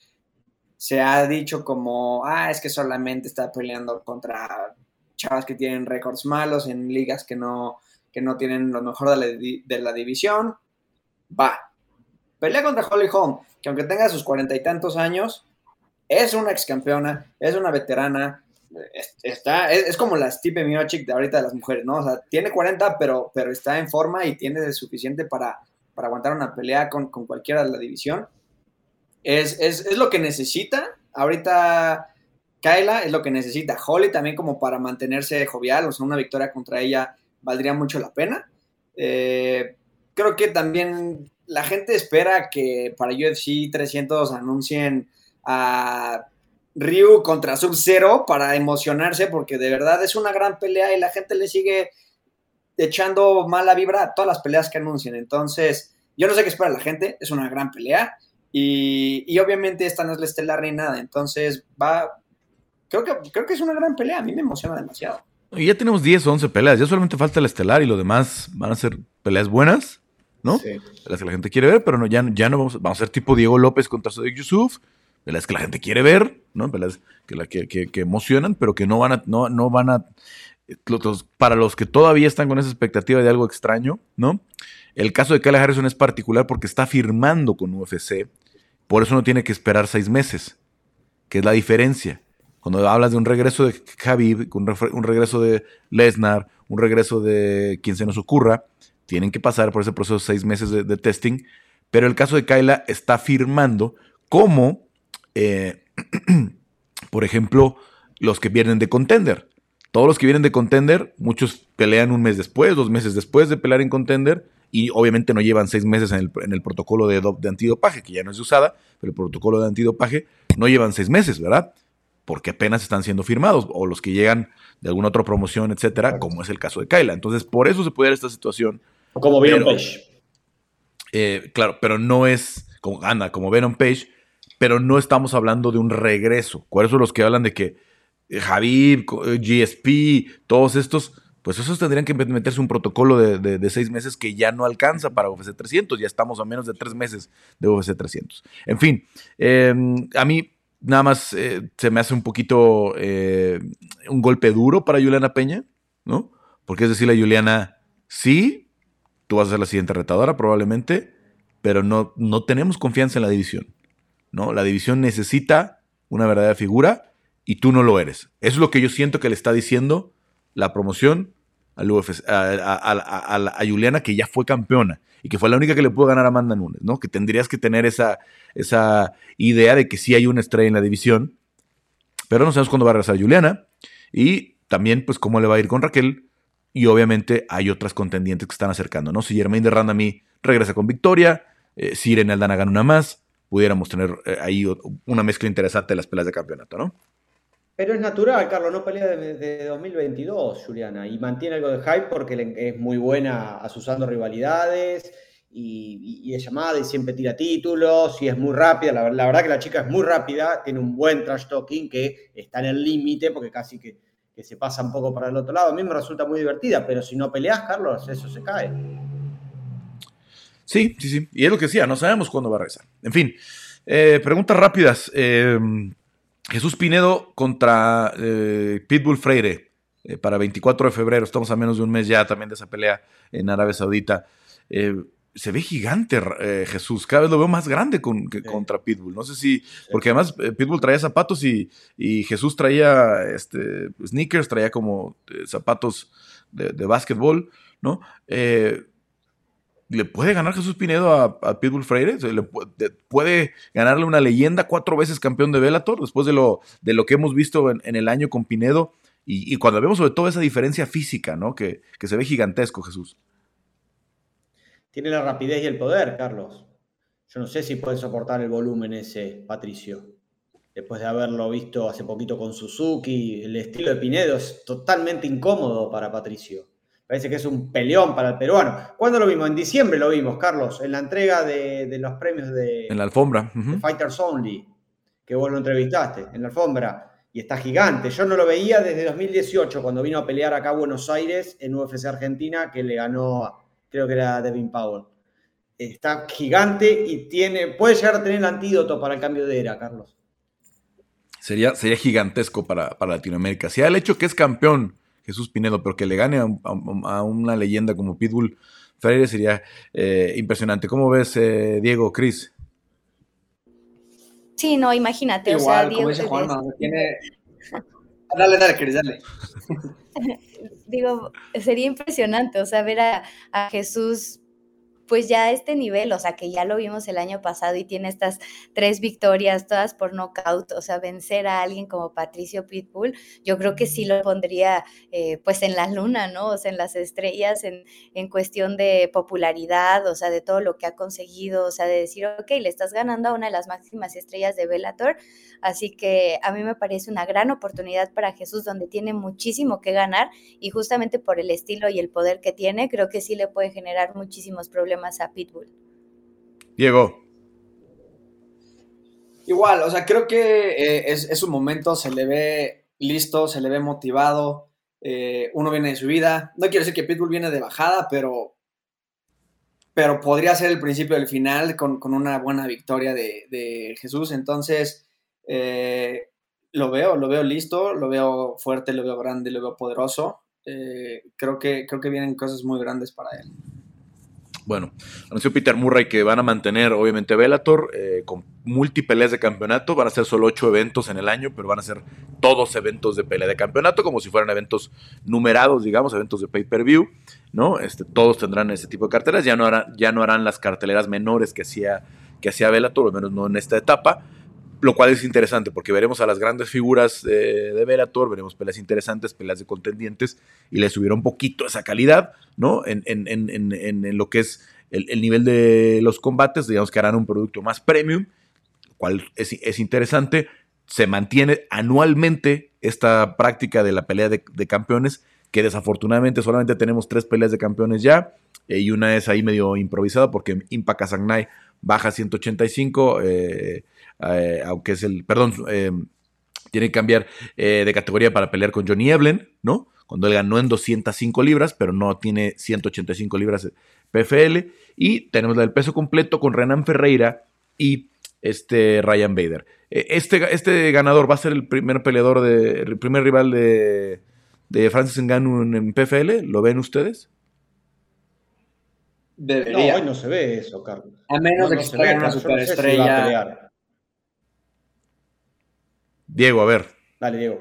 se ha dicho como, ah, es que solamente está peleando contra chavas que tienen récords malos en ligas que no, que no tienen lo mejor de la, de la división, va. Pelea contra Holly Holm, que aunque tenga sus cuarenta y tantos años, es una ex campeona, es una veterana, está, es, como la Stipe Miocic de ahorita de las mujeres, ¿no? O sea, tiene 40, pero, pero está en forma y tiene suficiente para, para aguantar una pelea con, con cualquiera de la división. Es, es, es, lo que necesita. Ahorita Kyla es lo que necesita. Holly también como para mantenerse jovial, o sea, una victoria contra ella valdría mucho la pena. Eh, creo que también la gente espera que para UFC 300 anuncien a Ryu contra Sub-Zero para emocionarse, porque de verdad es una gran pelea y la gente le sigue echando mala vibra a todas las peleas que anuncien. Entonces, yo no sé qué espera la gente, es una gran pelea. Y, obviamente esta no es la estelar ni nada. Entonces, va. Creo que, creo que es una gran pelea. A mí me emociona demasiado. Y ya tenemos 10 o 11 peleas. Ya solamente falta la estelar y lo demás van a ser peleas buenas, ¿no? Sí. Las que la gente quiere ver, pero no, ya, ya no vamos, vamos a ser tipo Diego López contra Sadiq Yusuf de las que la gente quiere ver, ¿no? Las que, que, que, emocionan, pero que no van a, no, van a, para los que todavía están con esa expectativa de algo extraño, ¿no? El caso de Kyle Harrison es particular porque está firmando con UFC, por eso no tiene que esperar seis meses, que es la diferencia. Cuando hablas de un regreso de Khabib, un, un regreso de Lesnar, un regreso de quien se nos ocurra, tienen que pasar por ese proceso de seis meses de, de testing, pero el caso de Kyla está firmando como eh, por ejemplo, los que vienen de contender. Todos los que vienen de contender, muchos pelean un mes después, dos meses después de pelear en contender, y obviamente no llevan seis meses en el, protocolo de, de, antidopaje, que ya no es usada, pero el protocolo de antidopaje no llevan seis meses, ¿verdad? Porque apenas están siendo firmados, o los que llegan de alguna otra promoción, etcétera, como es el caso de Kyla. Entonces, por eso se puede dar esta situación. Como Venom Page. Eh, claro, pero no es como anda, como Venom Page, pero no estamos hablando de un regreso. Por eso los que hablan de que eh, Javib, eh, GSP, todos estos, pues esos tendrían que meterse un protocolo de, seis meses que ya no alcanza para UFC 300. Ya estamos a menos de tres meses de UFC 300. En fin, em, a mí nada más eh, se me hace un poquito un golpe duro para Juliana Peña, ¿no? Porque es decirle a Juliana, sí, tú vas a ser la siguiente retadora probablemente, pero no, no tenemos confianza en la división. ¿No? La división necesita una verdadera figura y tú no lo eres. Eso es lo que yo siento que le está diciendo la promoción a, Juliana, que ya fue campeona y que fue la única que le pudo ganar a Amanda Nunes, ¿no? Que tendrías que tener esa, esa idea de que sí hay una estrella en la división, pero no sabemos cuándo va a regresar Juliana y también, pues, cómo le va a ir con Raquel. Y obviamente hay otras contendientes que están acercando, ¿no? Si Germain de Randami regresa con victoria, eh, si Irene Aldana gana una más, pudiéramos tener eh, ahí una mezcla interesante de las peleas de campeonato, ¿no? Pero es natural, Carlos, no pelea desde 2022, Juliana, y mantiene algo de hype porque es muy buena asusando rivalidades y, es llamada y siempre tira títulos y es muy rápida. La, verdad que la chica es muy rápida, tiene un buen trash talking que está en el límite porque casi que se pasa un poco para el otro lado. A mí me resulta muy divertida, pero si no peleas, Carlos, eso se cae. Sí, sí, sí. Y es lo que decía, no sabemos cuándo va a regresar. En fin, eh, preguntas rápidas. Eh, Jesús Pinedo contra eh, Pitbull Freire para 24 de febrero. Estamos a menos de un mes ya también de esa pelea en Arabia Saudita. se ve gigante Jesús, cada vez lo veo más grande con, que, contra Pitbull. No sé si, porque además Pitbull traía zapatos y, y Jesús traía este, sneakers, traía como zapatos de, de básquetbol, ¿no? ¿Le puede ganar Jesús Pinedo a, Pitbull Freire? ¿Le puede, ganarle una leyenda cuatro veces campeón de Bellator después de lo, de lo que hemos visto en, el año con Pinedo? Y, cuando vemos sobre todo esa diferencia física, ¿no? Que, se ve gigantesco, Jesús. Tiene la rapidez y el poder, Carlos. Yo no sé si puede soportar el volumen ese, Patricio. Después de haberlo visto hace poquito con Suzuki, el estilo de Pinedo es totalmente incómodo para Patricio. Parece que es un peleón para el peruano. ¿Cuándo lo vimos? En diciembre lo vimos, Carlos, en la entrega de, los premios de, en la alfombra. Fighters Only, que vos lo entrevistaste, en la alfombra. Y está gigante. Yo no lo veía desde 2018, cuando vino a pelear acá a Buenos Aires en UFC Argentina, que le ganó, creo que era Devin Powell. Está gigante y tiene, puede llegar a tener el antídoto para el cambio de era, Carlos. Sería, sería gigantesco para, para Latinoamérica. Si el hecho que es campeón Jesús Pinedo, pero que le gane a, una leyenda como Pitbull Freire sería eh, impresionante. ¿Cómo ves, eh, Diego, Cris? Sí, no, imagínate. o sea, Diego, tiene... Dale, dale, Cris, dale. Digo, sería impresionante, o sea, ver a, a Jesús pues ya a este nivel, o sea, que ya lo vimos el año pasado y tiene estas tres victorias, todas por nocaut, o sea, vencer a alguien como Patricio Pitbull, yo creo que sí lo pondría eh, pues en la luna, ¿no? O sea, en las estrellas, en, en, cuestión de popularidad, o sea, de todo lo que ha conseguido, o sea, de decir, ok, le estás ganando a una de las máximas estrellas de Bellator, así que a mí me parece una gran oportunidad para Jesús, donde tiene muchísimo que ganar y justamente por el estilo y el poder que tiene, creo que sí le puede generar muchísimos problemas más a Pitbull. Diego. Igual, o sea, creo que eh, es, un momento, se le ve listo, se le ve motivado, eh, uno viene de su vida. No quiero decir que Pitbull viene de bajada, pero, pero podría ser el principio del final con, una buena victoria de, Jesús. Entonces, eh, lo veo, lo veo listo, lo veo fuerte, lo veo grande, lo veo poderoso. creo, que, creo que vienen cosas muy grandes para él. Bueno, anunció Peter Murray que van a mantener, obviamente, Bellator eh, con múltiples de campeonato. Van a ser solo ocho eventos en el año, pero van a ser todos eventos de pelea de campeonato, como si fueran eventos numerados, digamos, eventos de pay-per-view. ¿no? Este, todos tendrán ese tipo de carteras. Ya no harán, ya no harán las carteleras menores que hacía, que hacía Bellator, al menos no en esta etapa lo cual es interesante porque veremos a las grandes figuras de, Bellator, veremos peleas interesantes, peleas de contendientes y le subieron un poquito esa calidad, ¿no? En, en, en, en lo que es el, el, nivel de los combates, digamos que harán un producto más premium, cual es, es interesante. Se mantiene anualmente esta práctica de la pelea de, campeones, que desafortunadamente solamente tenemos tres peleas de campeones ya, eh, y una es ahí medio improvisada porque Impact Kazagnay baja 185. Eh, eh, aunque es el, perdón, eh, tiene que cambiar eh, de categoría para pelear con Johnny Evelyn, ¿no? Cuando él ganó en 205 libras, pero no tiene 185 libras PFL. Y tenemos la del peso completo con Renan Ferreira y este Ryan Bader. Este, este ganador va a ser el primer peleador, de, el primer rival de, de Francis Ngannou en PFL. ¿Lo ven ustedes? Debería. No, hoy no se ve eso, Carlos. A menos de que se vea una superestrella. Diego, a ver. Dale, Diego.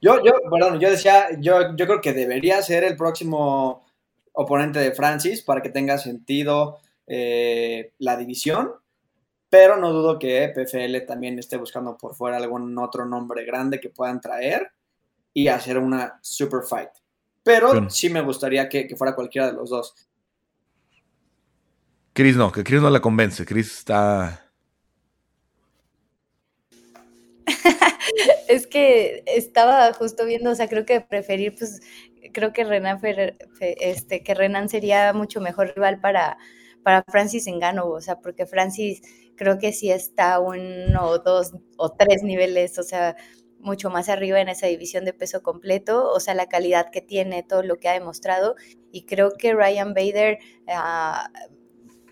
Yo, yo, perdón, yo decía, yo, yo creo que debería ser el próximo oponente de Francis para que tenga sentido eh, la división, pero no dudo que PFL también esté buscando por fuera algún otro nombre grande que puedan traer y hacer una super fight. Pero sí me gustaría que, que, fuera cualquiera de los dos. Chris no, que Chris no la convence. Chris está es que estaba justo viendo, o sea, creo que preferir, pues, creo que Renan, este, que Renan sería mucho mejor rival para, para Francis Engano, o sea, porque Francis creo que sí está uno o dos o tres niveles, o sea, mucho más arriba en esa división de peso completo, o sea, la calidad que tiene, todo lo que ha demostrado, y creo que Ryan Bader, uh,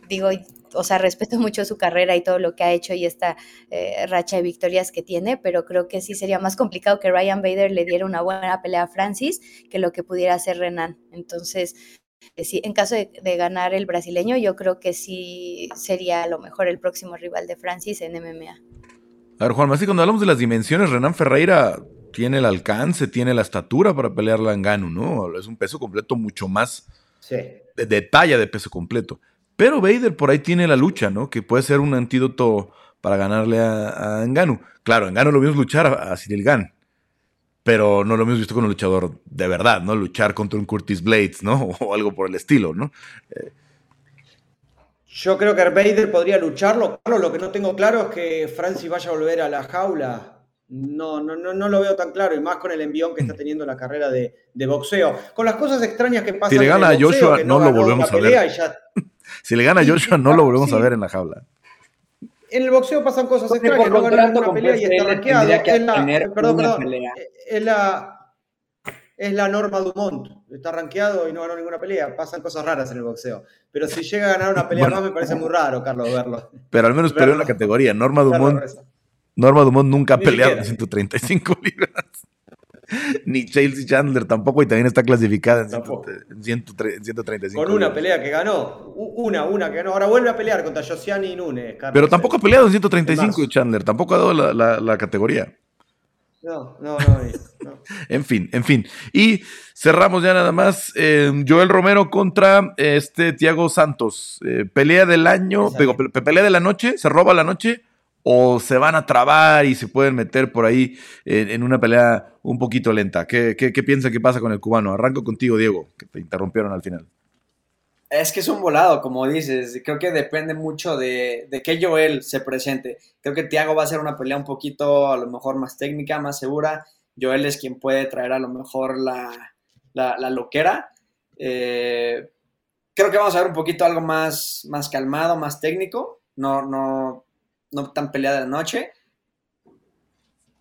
digo, o sea, respeto mucho su carrera y todo lo que ha hecho y esta eh, racha de victorias que tiene, pero creo que sí sería más complicado que Ryan Bader le diera una buena pelea a Francis que lo que pudiera hacer Renan. Entonces, eh, sí, en caso de, ganar el brasileño, yo creo que sí sería a lo mejor el próximo rival de Francis en MMA. A ver, Juan, así cuando hablamos de las dimensiones, Renan Ferreira tiene el alcance, tiene la estatura para pelear la Engano, ¿no? Es un peso completo mucho más de, de talla de peso completo. Pero Vader por ahí tiene la lucha, ¿no? Que puede ser un antídoto para ganarle a, a Engano. Claro, Engano lo vimos luchar a, Cyril Gann, pero no lo hemos visto con un luchador de verdad, ¿no? Luchar contra un Curtis Blades, ¿no? O algo por el estilo, ¿no? Eh. Yo creo que Vader podría lucharlo. Claro, lo que no tengo claro es que Francis vaya a volver a la jaula. No, no, no, no lo veo tan claro, y más con el envión que está teniendo la carrera de, boxeo. Con las cosas extrañas que pasan. Si le gana a Joshua, no, lo volvemos a ver. Si le gana a Joshua, no lo volvemos a ver en la jaula. En el boxeo pasan cosas extrañas. No gana una pelea y está rankeado. Es la, perdón, perdón. Es la, es la norma Dumont. Está rankeado y no ganó ninguna pelea. Pasan cosas raras en el boxeo. Pero si llega a ganar una pelea más, me parece muy raro, Carlos, verlo. Pero al menos peleó en la categoría. Norma Dumont, Norma Dumont nunca ha peleado en 135 libras. Ni Chelsea Chandler tampoco y también está clasificada en, 135. Con una pelea que ganó. Una, una que ganó. Ahora vuelve a pelear contra Josiani y Nunes. Pero tampoco ha peleado en 135 Chandler. Tampoco ha dado la, categoría. No, no, no, en fin, en fin. Y cerramos ya nada más. Eh, Joel Romero contra este Tiago Santos. Eh, pelea del año, pelea de la noche, se roba la noche o se van a trabar y se pueden meter por ahí en, una pelea un poquito lenta. ¿Qué, piensa que pasa con el cubano? Arranco contigo, Diego, que te interrumpieron al final. Es que es un volado, como dices. Creo que depende mucho de, de que Joel se presente. Creo que Tiago va a ser una pelea un poquito, a lo mejor, más técnica, más segura. Joel es quien puede traer a lo mejor la, la, loquera. Eh, creo que vamos a ver un poquito algo más, más calmado, más técnico. No, no, no tan peleada de noche,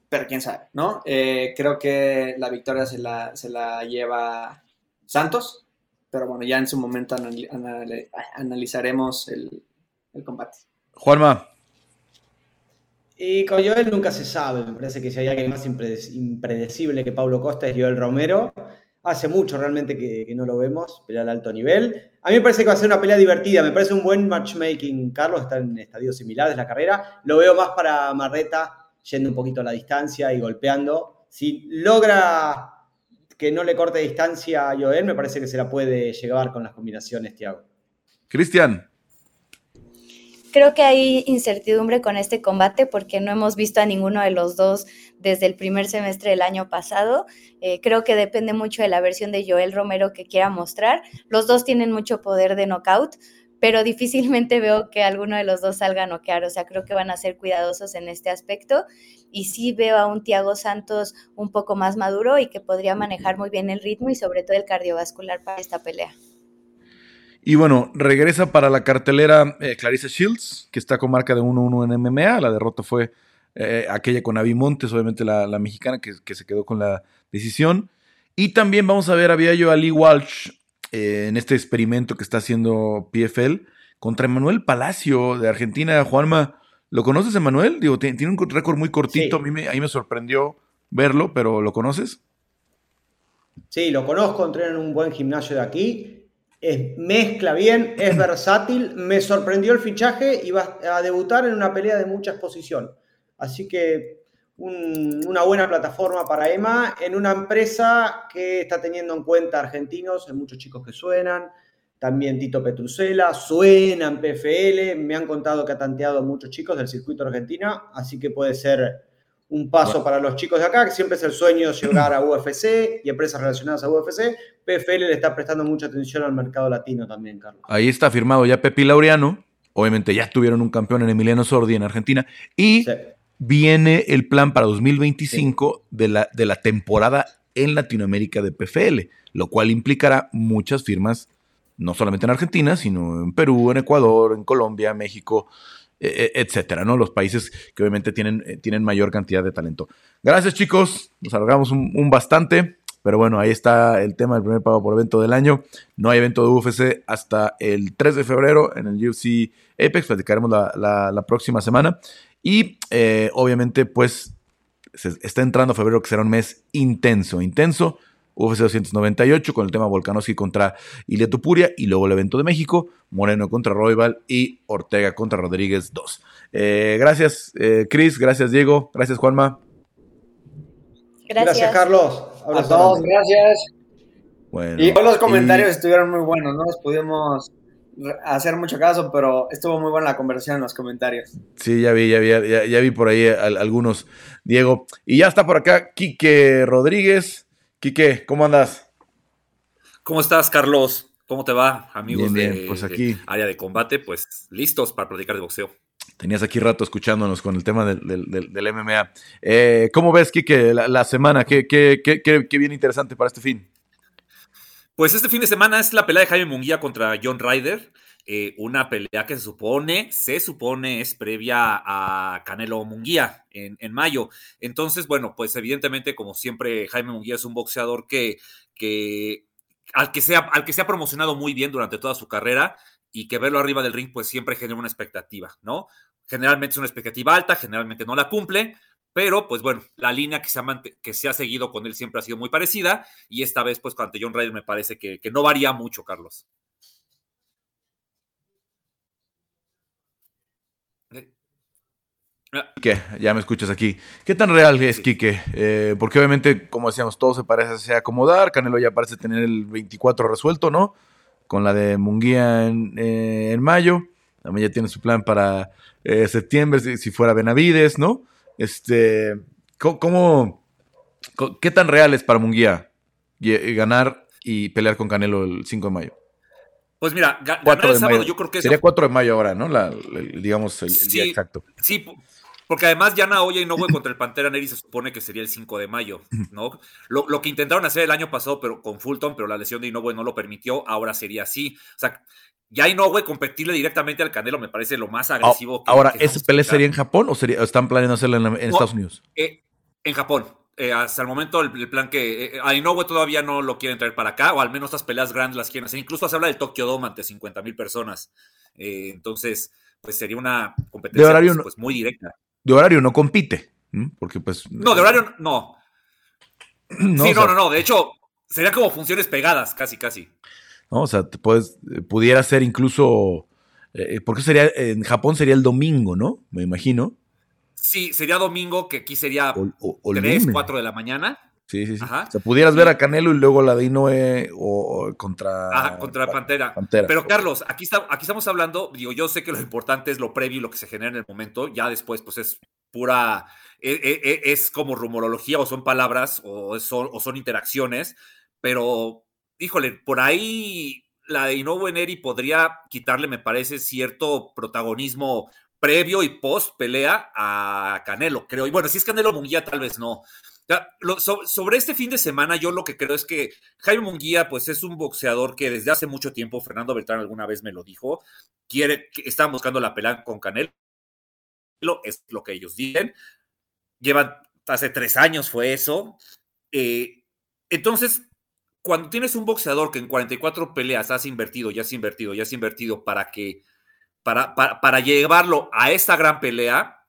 pero quién sabe, ¿no? Eh, creo que la victoria se la, se la lleva Santos, pero bueno, ya en su momento analizaremos el, combate. Juanma. Y con Joel nunca se sabe, me parece que si hay alguien más impredecible que Pablo Costa es Joel Romero. Hace mucho realmente que, no lo vemos pelear al alto nivel. A mí me parece que va a ser una pelea divertida, me parece un buen matchmaking. Carlos está en estadios similares la carrera. Lo veo más para Marreta yendo un poquito a la distancia y golpeando. Si logra que no le corte distancia a Joel, me parece que se la puede llevar con las combinaciones, Tiago. Cristian. Creo que hay incertidumbre con este combate porque no hemos visto a ninguno de los dos desde el primer semestre del año pasado. Eh, creo que depende mucho de la versión de Joel Romero que quiera mostrar. Los dos tienen mucho poder de knockout, pero difícilmente veo que alguno de los dos salga a noquear. O sea, creo que van a ser cuidadosos en este aspecto. Y sí veo a un Tiago Santos un poco más maduro y que podría manejar muy bien el ritmo y sobre todo el cardiovascular para esta pelea. Y bueno, regresa para la cartelera eh, Clarissa Shields, que está con marca de 1-1 en MMA. La derrota fue eh, aquella con Avi Montes, obviamente la, mexicana, que, se quedó con la decisión. Y también vamos a ver a Viallo Ali Walsh eh, en este experimento que está haciendo PFL contra Emanuel Palacio de Argentina. Juanma, ¿lo conoces, Emanuel? Digo, tiene un récord muy cortito. A mí me, me sorprendió verlo, pero ¿lo conoces? Sí, lo conozco, entrena en un buen gimnasio de aquí es, mezcla bien, es versátil. Me sorprendió el fichaje y va a debutar en una pelea de mucha exposición. Así que una buena plataforma para Emma en una empresa que está teniendo en cuenta argentinos, hay muchos chicos que suenan. También Tito Petrucela, suena en PFL. Me han contado que ha tanteado muchos chicos del circuito argentina, así que puede ser un paso para los chicos de acá, que siempre es el sueño llegar a UFC y empresas relacionadas a UFC. PFL le está prestando mucha atención al mercado latino también, Carlos. Ahí está firmado ya Pepi Laureano. Obviamente ya tuvieron un campeón en Emiliano Sordi en Argentina. Y viene el plan para 2025 de, la, de la temporada en Latinoamérica de PFL, lo cual implicará muchas firmas, no solamente en Argentina, sino en Perú, en Ecuador, en Colombia, México, etcétera, ¿no? Los países que obviamente tienen, eh, tienen mayor cantidad de talento. Gracias, chicos. Nos alargamos un, bastante. Pero bueno, ahí está el tema del primer pago por evento del año. No hay evento de UFC hasta el 3 de febrero en el UFC Apex. Platicaremos la, próxima semana. Y eh, obviamente, pues, está entrando febrero, que será un mes intenso, intenso. UFC 298 con el tema Volkanovski contra Ilia Tupuria y luego el evento de México, Moreno contra Roybal y Ortega contra Rodríguez 2. Eh, gracias, eh, Cris, gracias, Diego, gracias, Juanma. Gracias, Carlos. A todos, gracias. y los comentarios estuvieron muy buenos, no nos pudimos hacer mucho caso, pero estuvo muy buena la conversación en los comentarios. Sí, ya vi, ya vi, ya, vi por ahí algunos, Diego. Y ya está por acá Quique Rodríguez. Quique, ¿cómo andas? ¿Cómo estás, Carlos? ¿Cómo te va, amigos de, pues aquí. área de combate? Pues listos para platicar de boxeo. Tenías aquí rato escuchándonos con el tema del, MMA. Eh, ¿Cómo ves, Quique, la, semana? ¿Qué, qué, qué, qué, bien interesante para este fin? Pues este fin de semana es la pelea de Jaime Munguía contra John Ryder. Eh, una pelea que se supone, se supone es previa a Canelo Munguía en, mayo. Entonces, bueno, pues evidentemente, como siempre, Jaime Munguía es un boxeador que, que, al, que sea, al que se ha promocionado muy bien durante toda su carrera y que verlo arriba del ring, pues siempre genera una expectativa, ¿no? Generalmente es una expectativa alta, generalmente no la cumple, pero pues bueno, la línea que se, ha que se ha seguido con él siempre ha sido muy parecida y esta vez pues ante John Ryder me parece que, que no varía mucho, Carlos. ¿Qué? Ya me escuchas aquí. ¿Qué tan real es, Quique? Eh, porque obviamente, como decíamos, todo se parece a acomodar. Canelo ya parece tener el 24 resuelto, ¿no? Con la de Munguía en, eh, mayo. También ya tiene su plan para eh, septiembre, si, fuera Benavides, ¿no? Este, ¿cómo, qué tan real es para Munguía ganar y pelear con Canelo el 5 de mayo? Pues mira, ganar el sábado yo creo que... Sería 4 de mayo ahora, ¿no? digamos, el, día exacto. Sí, porque además ya Naoya y Inoue contra el Pantera Neri se supone que sería el 5 de mayo, ¿no? Lo, que intentaron hacer el año pasado pero con Fulton, pero la lesión de Inoue no lo permitió, ahora sería así. O sea, ya Inoue competirle directamente al Canelo me parece lo más agresivo. que, ahora, ¿ese pelea sería en Japón o sería, están planeando hacerlo en, Estados Unidos? Eh, en Japón. Eh, hasta el momento el, plan que eh, a Inoue todavía no lo quieren traer para acá, o al menos estas peleas grandes las quieren hacer. Incluso se habla del Tokyo Dome ante 50 mil personas. entonces, pues sería una competencia pues, pues, muy directa de horario no compite, porque pues... No, de horario no. no sí, no, no, no, de hecho, sería como funciones pegadas, casi, casi. No, o sea, puedes, eh, pudiera ser incluso, eh, eh, porque sería, en Japón sería el domingo, ¿no? Me imagino. Sí, sería domingo, que aquí sería o, 3, 4 de la mañana. Sí, sí, sí. O sea, pudieras ver a Canelo y luego la de Inoue o, contra... Ajá, contra Pantera. Pero Carlos, aquí, está, aquí estamos hablando, digo, yo sé que lo importante es lo previo y lo que se genera en el momento, ya después pues es pura, e, e, e, es, como rumorología o son palabras o son, o son interacciones, pero híjole, por ahí la de Inoue Neri podría quitarle, me parece, cierto protagonismo previo y post pelea a Canelo, creo. Y bueno, si es Canelo Munguía, tal vez no sobre este fin de semana, yo lo que creo es que Jaime Munguía, pues es un boxeador que desde hace mucho tiempo, Fernando Beltrán alguna vez me lo dijo, quiere, que están buscando la pelea con Canelo, es lo que ellos dicen. Llevan, hace tres años fue eso. Eh, entonces, cuando tienes un boxeador que en 44 peleas has invertido, ya has invertido, ya has invertido para que, para, para llevarlo a esta gran pelea,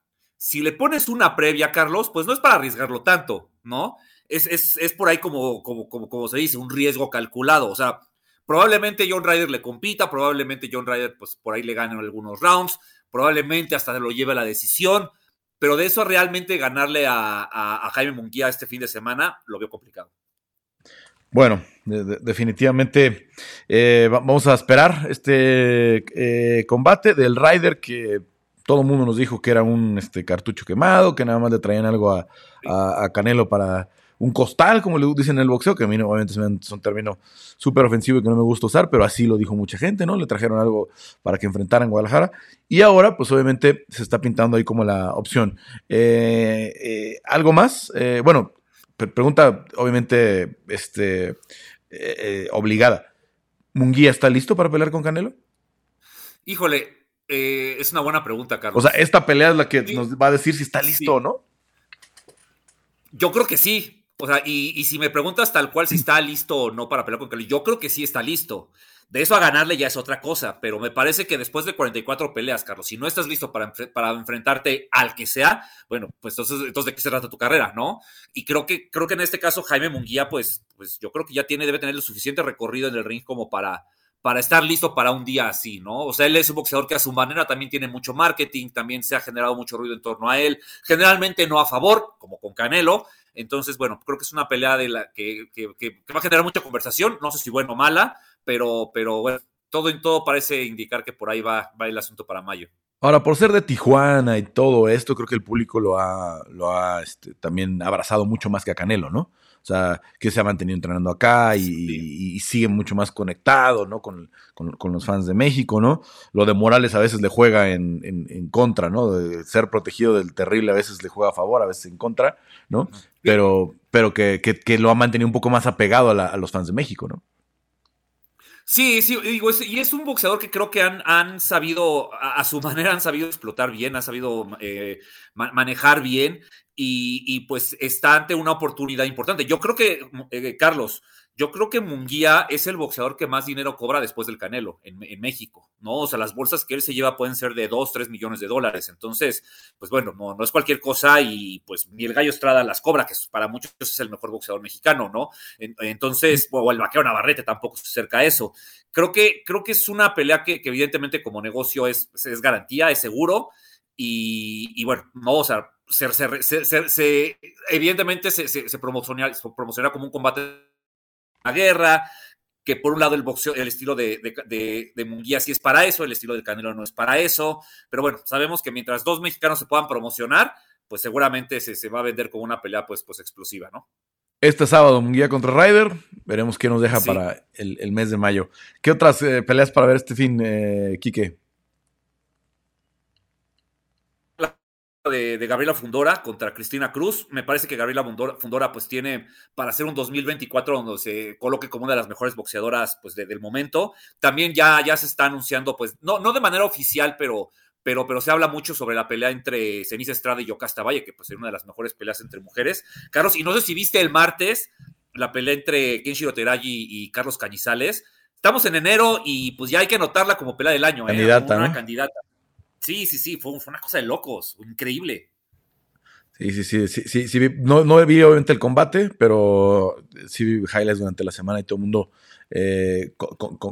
si le pones una previa, Carlos, pues no es para arriesgarlo tanto, ¿no? Es, es, por ahí como, como, como, como, se dice, un riesgo calculado. O sea, probablemente John Ryder le compita, probablemente John Ryder, pues por ahí le gane algunos rounds, probablemente hasta lo lleve a la decisión, pero de eso realmente ganarle a, Jaime Munguía este fin de semana lo veo complicado. Bueno, definitivamente eh, vamos a esperar este eh, combate del Ryder que todo el mundo nos dijo que era un este, cartucho quemado, que nada más le traían algo a, Canelo para un costal, como le dicen en el boxeo, que a mí obviamente es un término súper ofensivo y que no me gusta usar, pero así lo dijo mucha gente, ¿no? Le trajeron algo para que enfrentaran Guadalajara. Y ahora, pues obviamente se está pintando ahí como la opción. Eh, eh, ¿Algo más? Eh, bueno, pregunta obviamente este, obligada. ¿Munguía está listo para pelear con Canelo? Híjole, eh, es una buena pregunta, Carlos. O sea, esta pelea es la que nos va a decir si está listo o no. Yo creo que sí. O sea, y, si me preguntas tal cual si está listo o no para pelear con Cali, yo creo que sí está listo. De eso a ganarle ya es otra cosa, pero me parece que después de 44 peleas, Carlos, si no estás listo para, para enfrentarte al que sea, bueno, pues entonces, entonces de qué se trata tu carrera, ¿no? Y creo que, creo que en este caso Jaime Munguía, pues, pues yo creo que ya tiene, debe tener lo suficiente recorrido en el ring como para, para estar listo para un día así, ¿no? O sea, él es un boxeador que a su manera también tiene mucho marketing, también se ha generado mucho ruido en torno a él, generalmente no a favor, como con Canelo. Entonces, bueno, creo que es una pelea de la que, va a generar mucha conversación, no sé si buena o mala, pero, pero bueno, todo en todo parece indicar que por ahí va, va el asunto para mayo. Ahora, por ser de Tijuana y todo esto, creo que el público lo ha, lo ha este, también abrazado mucho más que a Canelo, ¿no? O sea, que se ha mantenido entrenando acá y, sigue mucho más conectado, ¿no? Con, los fans de México, ¿no? Lo de Morales a veces le juega en, contra, ¿no? De ser protegido del terrible a veces le juega a favor, a veces en contra, ¿no? Pero, pero que, lo ha mantenido un poco más apegado a los fans de México, ¿no? Sí, sí, digo, y es un boxeador que creo que han, han sabido, a, su manera han sabido explotar bien, han sabido eh, manejar bien y, pues está ante una oportunidad importante. Yo creo que, eh, Carlos, yo creo que Munguía es el boxeador que más dinero cobra después del Canelo en, México, ¿no? O sea, las bolsas que él se lleva pueden ser de 2, 3 millones de dólares. Entonces, pues bueno, no, no es cualquier cosa y pues ni el Gallo Estrada las cobra, que para muchos es el mejor boxeador mexicano, ¿no? Entonces, o el vaquero Navarrete tampoco se acerca a eso. Creo que, creo que es una pelea que, evidentemente como negocio es, es garantía, es seguro. Y, bueno, no, o sea, se, evidentemente se, se, promociona, promociona como un combate guerra, que por un lado el boxeo, el estilo de, de, Munguía sí es para eso, el estilo del Canelo no es para eso, pero bueno, sabemos que mientras dos mexicanos se puedan promocionar, pues seguramente se, va a vender como una pelea pues, pues explosiva, ¿no? Este sábado, Munguía contra Ryder, veremos qué nos deja para el, mes de mayo. ¿Qué otras eh, peleas para ver este fin, eh, Quique? De, Gabriela Fundora contra Cristina Cruz. Me parece que Gabriela Fundora, pues tiene para hacer un 2024 donde se coloque como una de las mejores boxeadoras pues del momento. También ya, ya se está anunciando, pues no, no de manera oficial, pero, pero, pero se habla mucho sobre la pelea entre Ceniza Estrada y Yocasta Valle, que pues es una de las mejores peleas entre mujeres. Carlos, y no sé si viste el martes la pelea entre Kenshiro Teragi y Carlos Cañizales. Estamos en enero y pues ya hay que anotarla como pelea del año. ¿eh? Candidata, una candidata. Sí, sí, sí, fue, una cosa de locos, increíble. Sí, sí, sí, sí, sí, No, no, vi obviamente el combate, pero sí vi highlights durante la semana y todo el mundo eh,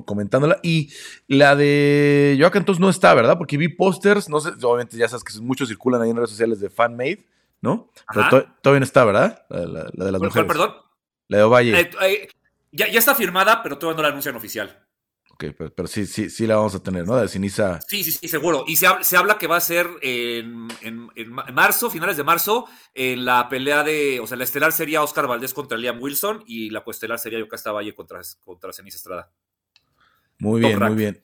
comentándola. Y la de Joaquín entonces no está, ¿verdad? Porque vi pósters, no sé, obviamente ya sabes que muchos circulan ahí en redes sociales de fanmade, ¿no? Pero todavía no está, ¿verdad? La, de las mujeres. Perdón. La de Ovalle. Eh, eh, ya, ya está firmada, pero todavía no la anuncian oficial pero, sí, sí, sí la vamos a tener, ¿no? De ceniza. Sí, sí, sí, seguro. Y se, habla que va a ser en, marzo, finales de marzo, en la pelea de. O sea, la estelar sería Oscar Valdés contra Liam Wilson y la coestelar sería Yocasta Valle contra, contra Ceniza Estrada. Muy bien, muy bien.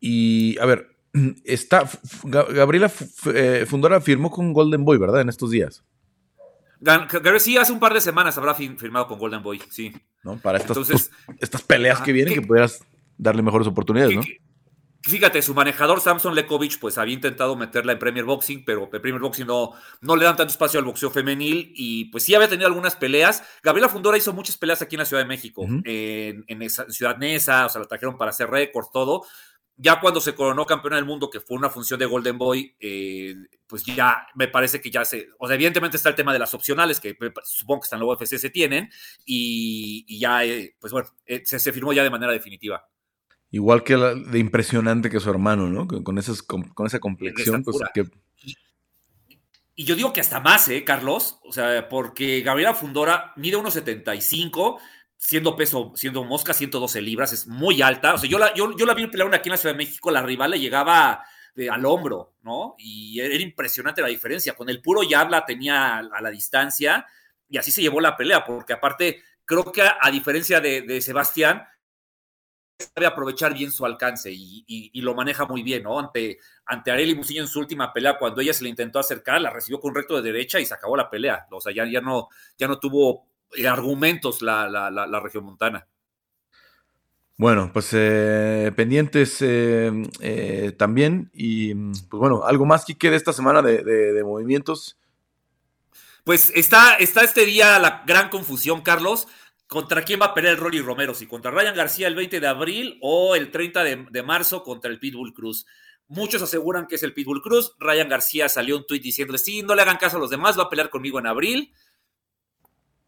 Y a ver, está. Gabriela eh, Fundora firmó con Golden Boy, ¿verdad? En estos días. Sí, hace un par de semanas habrá firmado con Golden Boy, sí. ¿No? Para estas, Entonces, estas peleas que vienen, que pudieras darle mejores oportunidades, ¿no? Fíjate, su manejador Samson Lekovic pues había intentado meterla en Premier Boxing, pero en Premier Boxing no, no le dan tanto espacio al boxeo femenil y pues sí había tenido algunas peleas. Gabriela Fundora hizo muchas peleas aquí en la Ciudad de México, en, Ciudad Neza, o sea, la trajeron para hacer récord, todo. Ya cuando se coronó campeona del mundo, que fue una función de Golden Boy, eh, pues ya me parece que ya se. O sea, evidentemente está el tema de las opcionales, que supongo que están en la UFC, se tienen, y, ya, eh, pues bueno, eh, se firmó ya de manera definitiva. Igual que de impresionante que su hermano, ¿no? Con, esas, con, esa complexión. Pues, y, yo digo que hasta más, ¿eh, Carlos? O sea, porque Gabriela Fundora mide 1,75, siendo peso, siendo mosca, 112 libras, es muy alta. O sea, yo la, yo, yo la vi pelear aquí en la Ciudad de México, la rival le llegaba al hombro, ¿no? Y era impresionante la diferencia. Con el puro jab la tenía a la distancia y así se llevó la pelea, porque aparte, creo que a, diferencia de, de Sebastián, sabe aprovechar bien su alcance y, lo maneja muy bien, ¿no? Ante, ante Areli Musillo en su última pelea, cuando ella se le intentó acercar, la recibió con un recto de derecha y se acabó la pelea. O sea, ya, ya, no, ya no tuvo eh, argumentos la, la, región montana. Bueno, pues eh, pendientes eh, también. Y pues bueno, algo más, que de esta semana de, de, movimientos. Pues está, está este día la gran confusión, Carlos. ¿Contra quién va a pelear el Rolly Romero? ¿Si contra Ryan García el 20 de abril o el 30 de, marzo contra el Pitbull Cruz? Muchos aseguran que es el Pitbull Cruz. Ryan García salió un tuit diciéndole, sí, no le hagan caso a los demás, va a pelear conmigo en abril.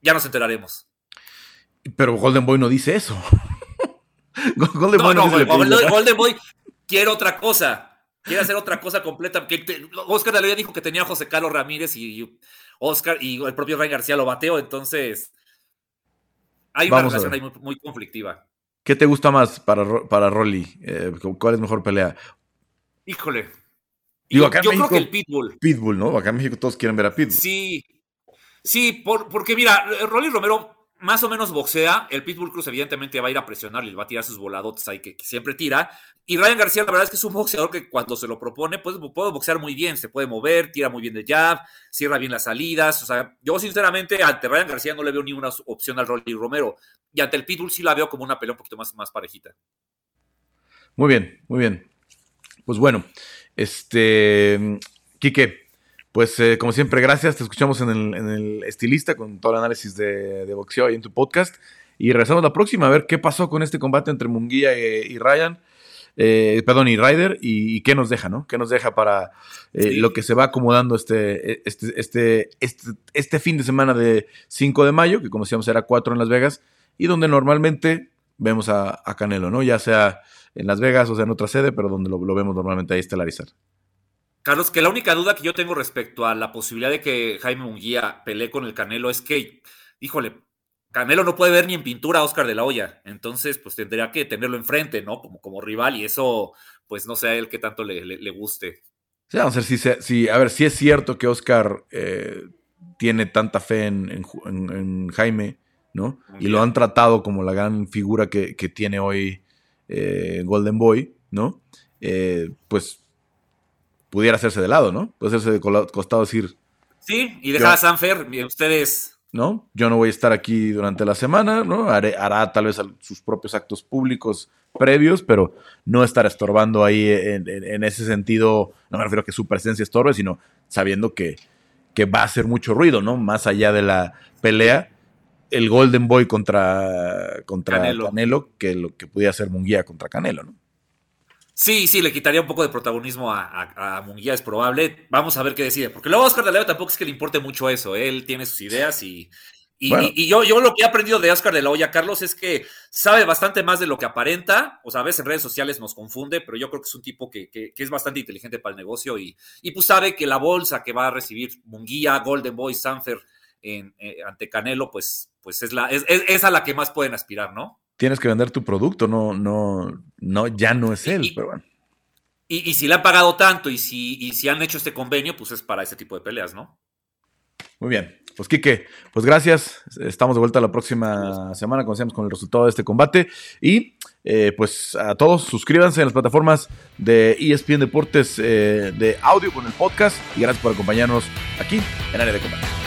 Ya nos enteraremos. Pero Golden Boy no dice eso. Golden Boy no, no Golden Boy quiere otra cosa. Quiere hacer otra cosa completa. Oscar de dijo que tenía a José Carlos Ramírez y Oscar y el propio Ryan García lo bateó, entonces hay una relación ahí muy, conflictiva. ¿Qué te gusta más para, para Rolly? Eh, ¿Cuál es mejor pelea? Híjole. yo, creo que el Pitbull. Pitbull, ¿no? Acá en México todos quieren ver a Pitbull. Sí. Sí, porque mira, Rolly Romero más o menos boxea. El Pitbull Cruz, evidentemente, va a ir a presionarle, le va a tirar sus voladotes ahí que, siempre tira. Y Ryan García, la verdad es que es un boxeador que cuando se lo propone, pues puede boxear muy bien, se puede mover, tira muy bien de jab, cierra bien las salidas. O sea, yo sinceramente ante Ryan García no le veo ni una opción al Rolly Romero. Y ante el Pitbull sí la veo como una pelea un poquito más, más parejita. Muy bien, muy bien. Pues bueno, este. Quique, pues eh, como siempre, gracias. Te escuchamos en el, estilista con todo el análisis de, boxeo y en tu podcast. Y regresamos la próxima a ver qué pasó con este combate entre Munguía y, Ryan. Eh, perdón, y Ryder, y, qué nos deja, ¿no? ¿Qué nos deja para eh, lo que se va acomodando este, este, este, este, este fin de semana de 5 de mayo, que como decíamos era 4 en Las Vegas, y donde normalmente vemos a, Canelo, ¿no? Ya sea en Las Vegas o sea en otra sede, pero donde lo, lo vemos normalmente ahí estelarizar. Carlos, que la única duda que yo tengo respecto a la posibilidad de que Jaime Munguía pelee con el Canelo es que, híjole, Canelo no puede ver ni en pintura a Oscar de la Hoya, entonces pues tendría que tenerlo enfrente, ¿no? Como, como rival y eso pues no sé a él que tanto le, le, guste. Sí, vamos a ver si, si, a ver, si es cierto que Oscar eh, tiene tanta fe en, Jaime, ¿no? Y lo han tratado como la gran figura que, tiene hoy eh, Golden Boy, ¿no? Eh, pues pudiera hacerse de lado, ¿no? Puede hacerse de costado decir. Sí, y dejar a Sanfer, ustedes. ¿No? Yo no voy a estar aquí durante la semana, ¿no? hará tal vez sus propios actos públicos previos, pero no estar estorbando ahí en, ese sentido. No me refiero a que su presencia estorbe, sino sabiendo que, que va a hacer mucho ruido, ¿no? Más allá de la pelea, el Golden Boy contra, contra Canelo. que lo que pudiera ser Munguía contra Canelo, ¿no? Sí, sí, le quitaría un poco de protagonismo a, a, Munguía, es probable. Vamos a ver qué decide. Porque luego Oscar de la Hoya tampoco es que le importe mucho eso. Él tiene sus ideas y, y, yo, yo lo que he aprendido de Oscar de la Hoya, Carlos, es que sabe bastante más de lo que aparenta. O sea, a veces en redes sociales nos confunde, pero yo creo que es un tipo que, es bastante inteligente para el negocio y, pues sabe que la bolsa que va a recibir Munguía, Golden Boy, Sanfer en, eh, ante Canelo, pues, pues es, la, es a la que más pueden aspirar, ¿no? Tienes que vender tu producto, no, no, no, ya no es él, pero bueno. Y, si le han pagado tanto y si, y si han hecho este convenio, pues es para ese tipo de peleas, ¿no? Muy bien. Pues Quique, pues gracias. Estamos de vuelta la próxima semana, conocemos con el resultado de este combate. Y eh, pues a todos, suscríbanse en las plataformas de ESPN Deportes eh, de audio con el podcast. Y gracias por acompañarnos aquí en Área de Combate.